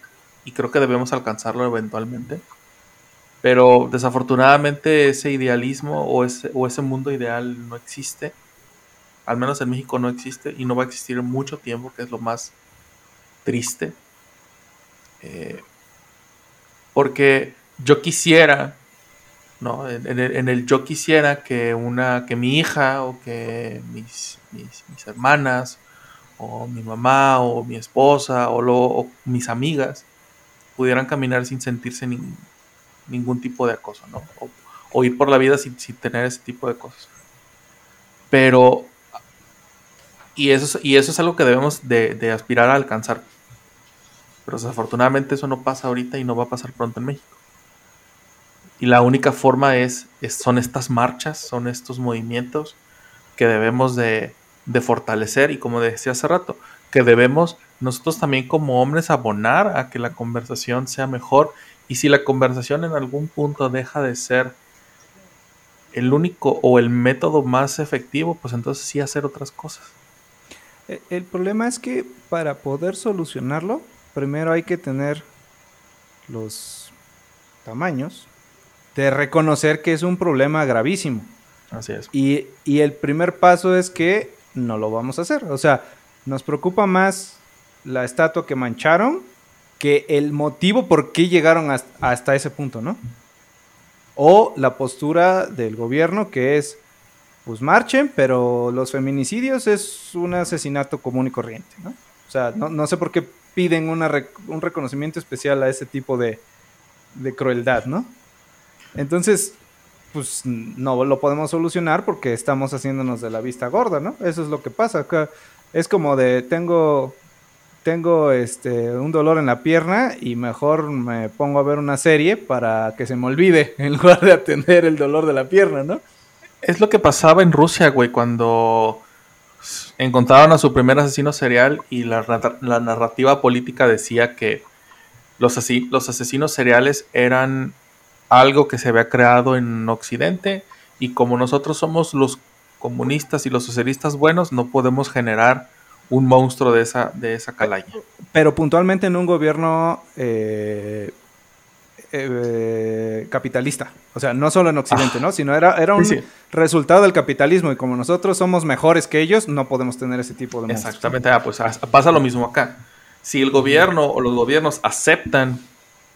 S1: y creo que debemos alcanzarlo eventualmente. Pero desafortunadamente ese idealismo o ese, o ese mundo ideal no existe. Al menos en México no existe y no va a existir mucho tiempo, que es lo más triste. Eh, porque yo quisiera, ¿no? En, el, yo quisiera que una, que mi hija o que mis, mis, hermanas o mi mamá o mi esposa o, lo, o mis amigas pudieran caminar sin sentirse ningún tipo de acoso, ¿no? O, ir por la vida sin, tener ese tipo de cosas. Pero, y eso, y eso es algo que debemos de, aspirar a alcanzar. Pero desafortunadamente eso no pasa ahorita y no va a pasar pronto en México. Y la única forma es, son estas marchas, son estos movimientos que debemos de, de fortalecer y como decía hace rato, que debemos nosotros también como hombres abonar a que la conversación sea mejor y si la conversación en algún punto deja de ser el único o el método más efectivo, pues entonces sí hacer otras cosas.
S2: E, el problema es que para poder solucionarlo, primero hay que tener los tamaños de reconocer que es un problema gravísimo.
S1: Así es.
S2: Y, y el primer paso es que no lo vamos a hacer. O sea, nos preocupa más la estatua que mancharon que el motivo por qué llegaron hasta, ese punto, ¿no? O la postura del gobierno que es, pues marchen, pero los feminicidios es un asesinato común y corriente, ¿no? O sea, no, sé por qué piden un reconocimiento especial a ese tipo de, de crueldad, ¿no? Entonces, pues no lo podemos solucionar porque estamos haciéndonos de la vista gorda, ¿no? Eso es lo que pasa. Es como de tengo tengo este un dolor en la pierna y mejor me pongo a ver una serie para que se me olvide <laughs> en lugar de atender el dolor de la pierna, ¿no?
S1: Es lo que pasaba en Rusia, güey, cuando encontraron a su primer asesino serial y la, narrativa política decía que los, los asesinos seriales eran algo que se había creado en Occidente y como nosotros somos los comunistas y los socialistas buenos, no podemos generar un monstruo de esa, de esa calaña.
S2: Pero puntualmente en un gobierno eh, eh, capitalista. O sea, no solo en Occidente, ah. ¿no? Sino era, era un resultado del capitalismo. Y como nosotros somos mejores que ellos, no podemos tener ese tipo de
S1: monstruos. Exactamente, ah, pues pasa lo mismo acá. Si el gobierno o los gobiernos aceptan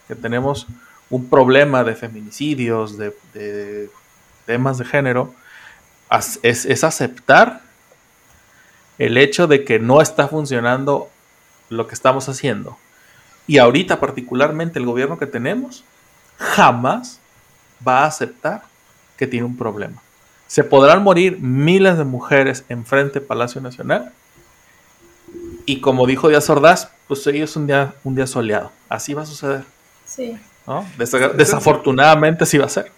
S1: que tenemos un problema de feminicidios, de, temas de género, es, es aceptar el hecho de que no está funcionando lo que estamos haciendo. Y ahorita particularmente el gobierno que tenemos jamás va a aceptar que tiene un problema. Se podrán morir miles de mujeres en frente Palacio Nacional. Y como dijo Díaz Ordaz, pues hoy es un día, un día soleado. Así va a suceder.
S4: Sí.
S1: desafortunadamente así va a ser.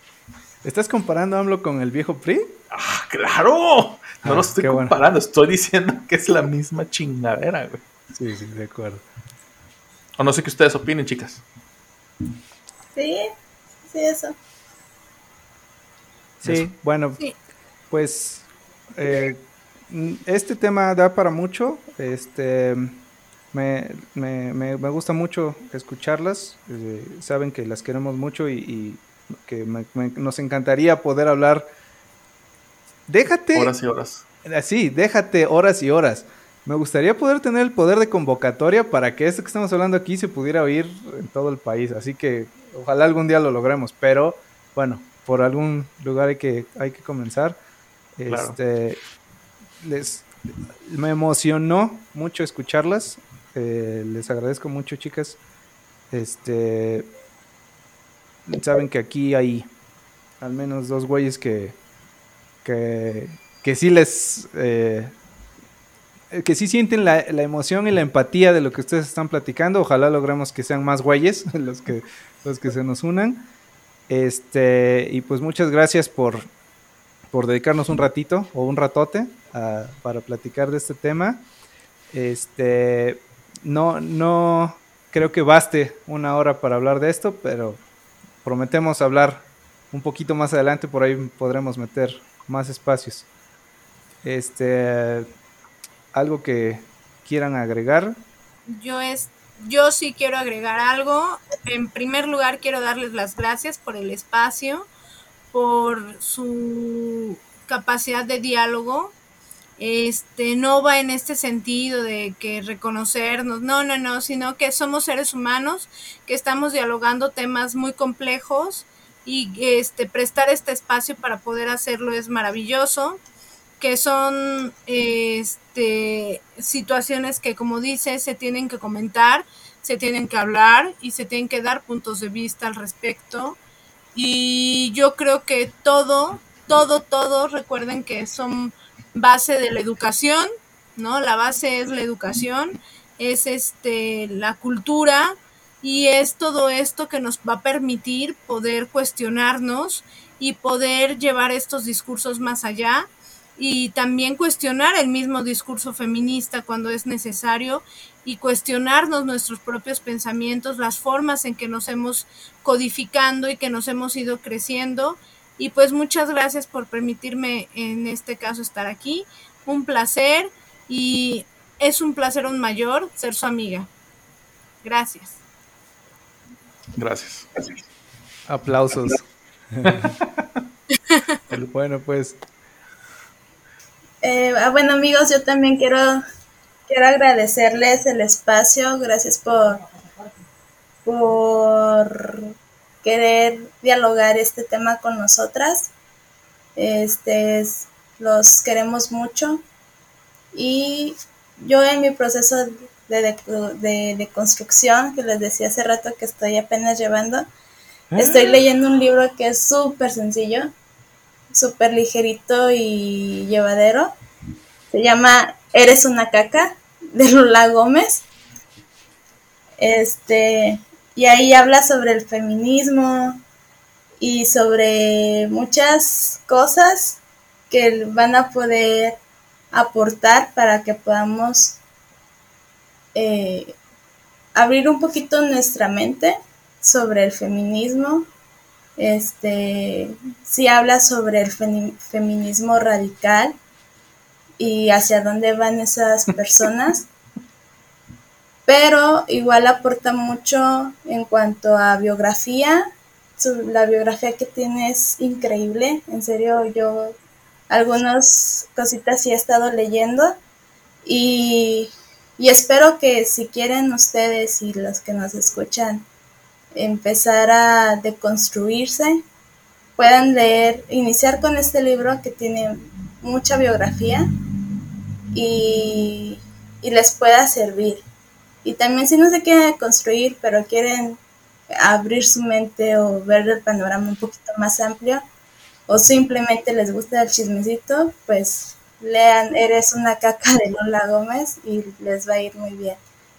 S2: ¿Estás comparando a AMLO con el viejo PRI?
S1: ¡Ah, claro! No lo ah, estoy comparando, estoy diciendo <laughs> que es la misma chingadera, güey.
S2: Sí, sí, de acuerdo.
S1: O no sé qué ustedes opinen, chicas.
S4: Sí, sí, eso.
S2: Sí, bueno, pues eh, este tema da para mucho. Este me, me, gusta mucho escucharlas. Eh, saben que las queremos mucho y, que nos encantaría poder hablar. Déjate.
S1: Horas y horas.
S2: Así, déjate horas y horas. Me gustaría poder tener el poder de convocatoria para que esto que estamos hablando aquí se pudiera oír en todo el país. Así que ojalá algún día lo logremos. Pero bueno, por algún lugar hay que, hay que comenzar. Este, les, me emocionó mucho escucharlas. Eh, les agradezco mucho, chicas. Este, saben que aquí hay al menos dos güeyes que, que, que sí les... Eh, que sí sienten la, emoción y la empatía de lo que ustedes están platicando. Ojalá logremos que sean más güeyes <laughs> los que, los que se nos unan. Este, y pues muchas gracias por, por dedicarnos un ratito o un ratote para platicar de este tema. Este, no, no creo que baste una hora para hablar de esto, pero prometemos hablar un poquito más adelante, por ahí podremos meter más espacios. Este, algo que quieran agregar.
S3: Yo es, yo sí quiero agregar algo. En primer lugar, quiero darles las gracias por el espacio, por su capacidad de diálogo, este no va en este sentido de que reconocernos, no, no, no, sino que somos seres humanos que estamos dialogando temas muy complejos y este prestar este espacio para poder hacerlo es maravilloso, que son este situaciones que como dice se tienen que comentar, se tienen que hablar y se tienen que dar puntos de vista al respecto. Y yo creo que todo, todo, todo, recuerden que son base de la educación, ¿no? La base es la educación, es este la cultura y es todo esto que nos va a permitir poder cuestionarnos y poder llevar estos discursos más allá y también cuestionar el mismo discurso feminista cuando es necesario y cuestionarnos nuestros propios pensamientos, las formas en que nos hemos codificando y que nos hemos ido creciendo y pues muchas gracias por permitirme en este caso estar aquí. Un placer y es un placer un mayor ser su amiga. Gracias.
S1: Gracias.
S2: Aplausos. <laughs> bueno, pues.
S4: Eh, ah, bueno, amigos, yo también quiero, quiero agradecerles el espacio. Gracias por, por querer dialogar este tema con nosotras. Este, los queremos mucho y yo en mi proceso de, de, construcción, que les decía hace rato que estoy apenas llevando, ah. estoy leyendo un libro que es súper sencillo, súper ligerito y llevadero. Se llama Eres una caca de Lula Gómez. Este, y ahí habla sobre el feminismo y sobre muchas cosas que van a poder aportar para que podamos eh, abrir un poquito nuestra mente sobre el feminismo. Este, sí habla sobre el feminismo radical y hacia dónde van esas <laughs> personas pero igual aporta mucho en cuanto a biografía. la biografía que tiene es increíble, en serio yo algunas cositas sí he estado leyendo y, y espero que si quieren ustedes y los que nos escuchan empezar a deconstruirse, puedan leer, iniciar con este libro que tiene mucha biografía y, y les pueda servir. Y también si no se quieren construir, pero quieren abrir su mente o ver el panorama un poquito más amplio, o simplemente les gusta el chismecito, pues lean Eres una caca de Lola Gómez y les va a ir muy bien.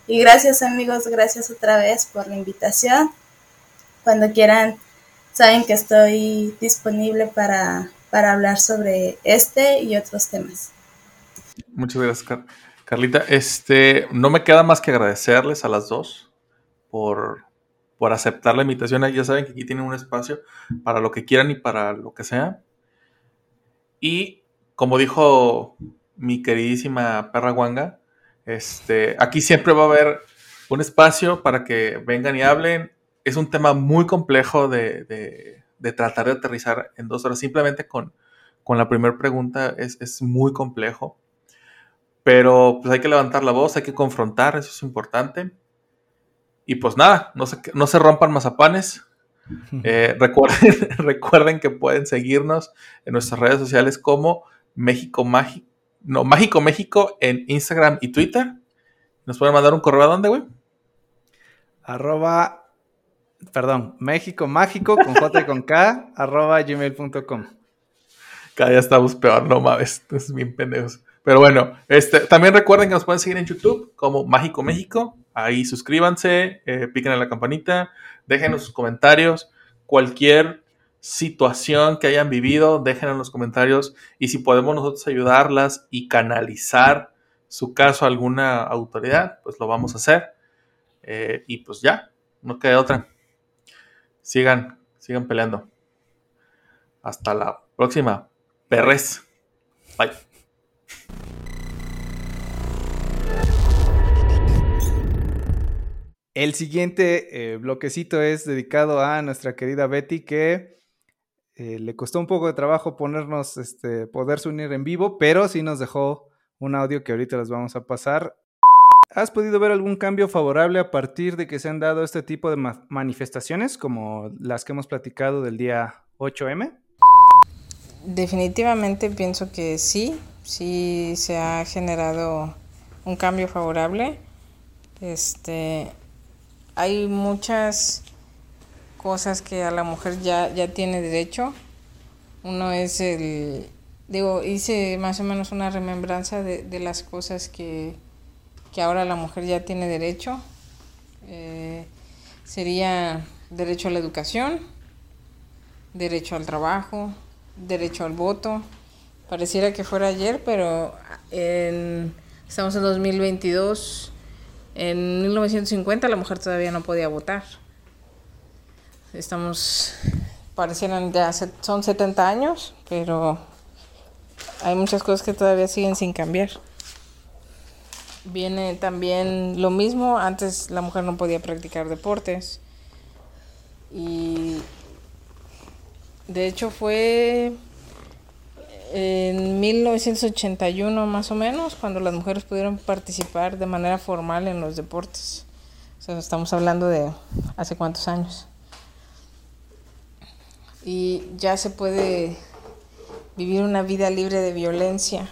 S4: Y gracias amigos, gracias otra vez por la invitación. Cuando quieran, saben que estoy disponible para, para hablar sobre este y otros temas.
S1: Muchas gracias, Carlita, este, no me queda más que agradecerles a las dos por, por aceptar la invitación. Ya saben que aquí tienen un espacio para lo que quieran y para lo que sea. Y como dijo mi queridísima perra guanga, este, aquí siempre va a haber un espacio para que vengan y hablen. Es un tema muy complejo de, tratar de aterrizar en dos horas. Simplemente con, con la primera pregunta es, es, muy complejo. Pero pues hay que levantar la voz, hay que confrontar, eso es importante. Y pues nada, no se, no se rompan mazapanes. <laughs> Eh, recuerden, <laughs> recuerden que pueden seguirnos en nuestras redes sociales como México Mágico, no, Mágico México en Instagram y Twitter. ¿Nos pueden mandar un correo a dónde, güey?
S2: Arroba, perdón, México Mágico con J y con K, <laughs> arroba gmail.com.
S1: Cada día estamos peor, no mames, es bien pendejos. Pero bueno, este, también recuerden que nos pueden seguir en YouTube como Mágico México. Ahí suscríbanse, eh, piquen en la campanita, déjenos sus comentarios. Cualquier situación que hayan vivido, déjenlo en los comentarios. Y si podemos nosotros ayudarlas y canalizar su caso a alguna autoridad, pues lo vamos a hacer. Eh, y pues ya, no queda otra. Sigan, sigan peleando. Hasta la próxima. Perres. Bye.
S2: El siguiente eh, bloquecito es dedicado a nuestra querida Betty que eh, le costó un poco de trabajo ponernos, este, poderse unir en vivo, pero sí nos dejó un audio que ahorita les vamos a pasar. ¿Has podido ver algún cambio favorable a partir de que se han dado este tipo de manifestaciones como las que hemos platicado del día 8M?
S5: Definitivamente pienso que sí, sí se ha generado un cambio favorable. Este, hay muchas cosas que a la mujer ya, ya tiene derecho. Uno es el, digo, hice más o menos una remembranza de, de las cosas que, que, ahora la mujer ya tiene derecho. Eh, sería derecho a la educación, derecho al trabajo, derecho al voto. Pareciera que fuera ayer, pero en, estamos en 2022 en 1950 la mujer todavía no podía votar. Estamos, parecieran ya, son 70 años, pero hay muchas cosas que todavía siguen sin cambiar. Viene también lo mismo, antes la mujer no podía practicar deportes. Y de hecho fue en 1981 más o menos, cuando las mujeres pudieron participar de manera formal en los deportes. O sea, estamos hablando de hace cuántos años. Y ya se puede vivir una vida libre de violencia.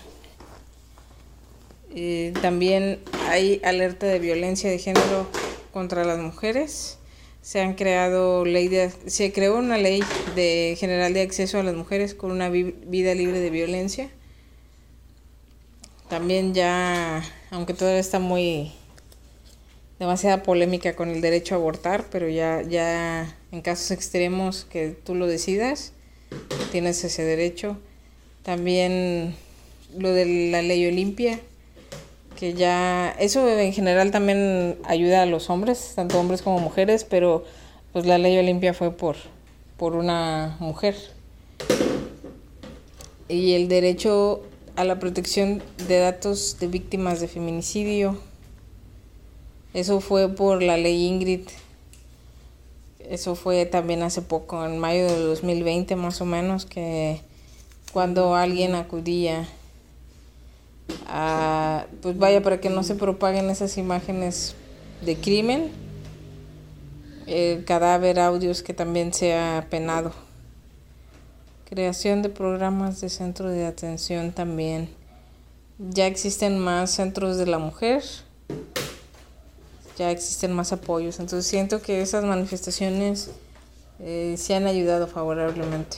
S5: Eh, también hay alerta de violencia de género contra las mujeres se han creado ley de, se creó una ley de general de acceso a las mujeres con una vida libre de violencia. También ya, aunque todavía está muy demasiada polémica con el derecho a abortar, pero ya ya en casos extremos que tú lo decidas, tienes ese derecho. También lo de la ley Olimpia, que ya eso en general también ayuda a los hombres, tanto hombres como mujeres, pero pues la ley Olimpia fue por por una mujer. Y el derecho a la protección de datos de víctimas de feminicidio. Eso fue por la ley Ingrid. Eso fue también hace poco, en mayo de 2020 más o menos, que cuando alguien acudía pues vaya, para que no se propaguen esas imágenes de crimen, el cadáver, audios que también sea penado. Creación de programas de centro de atención también. Ya existen más centros de la mujer, ya existen más apoyos, entonces siento que esas manifestaciones eh, se han ayudado favorablemente.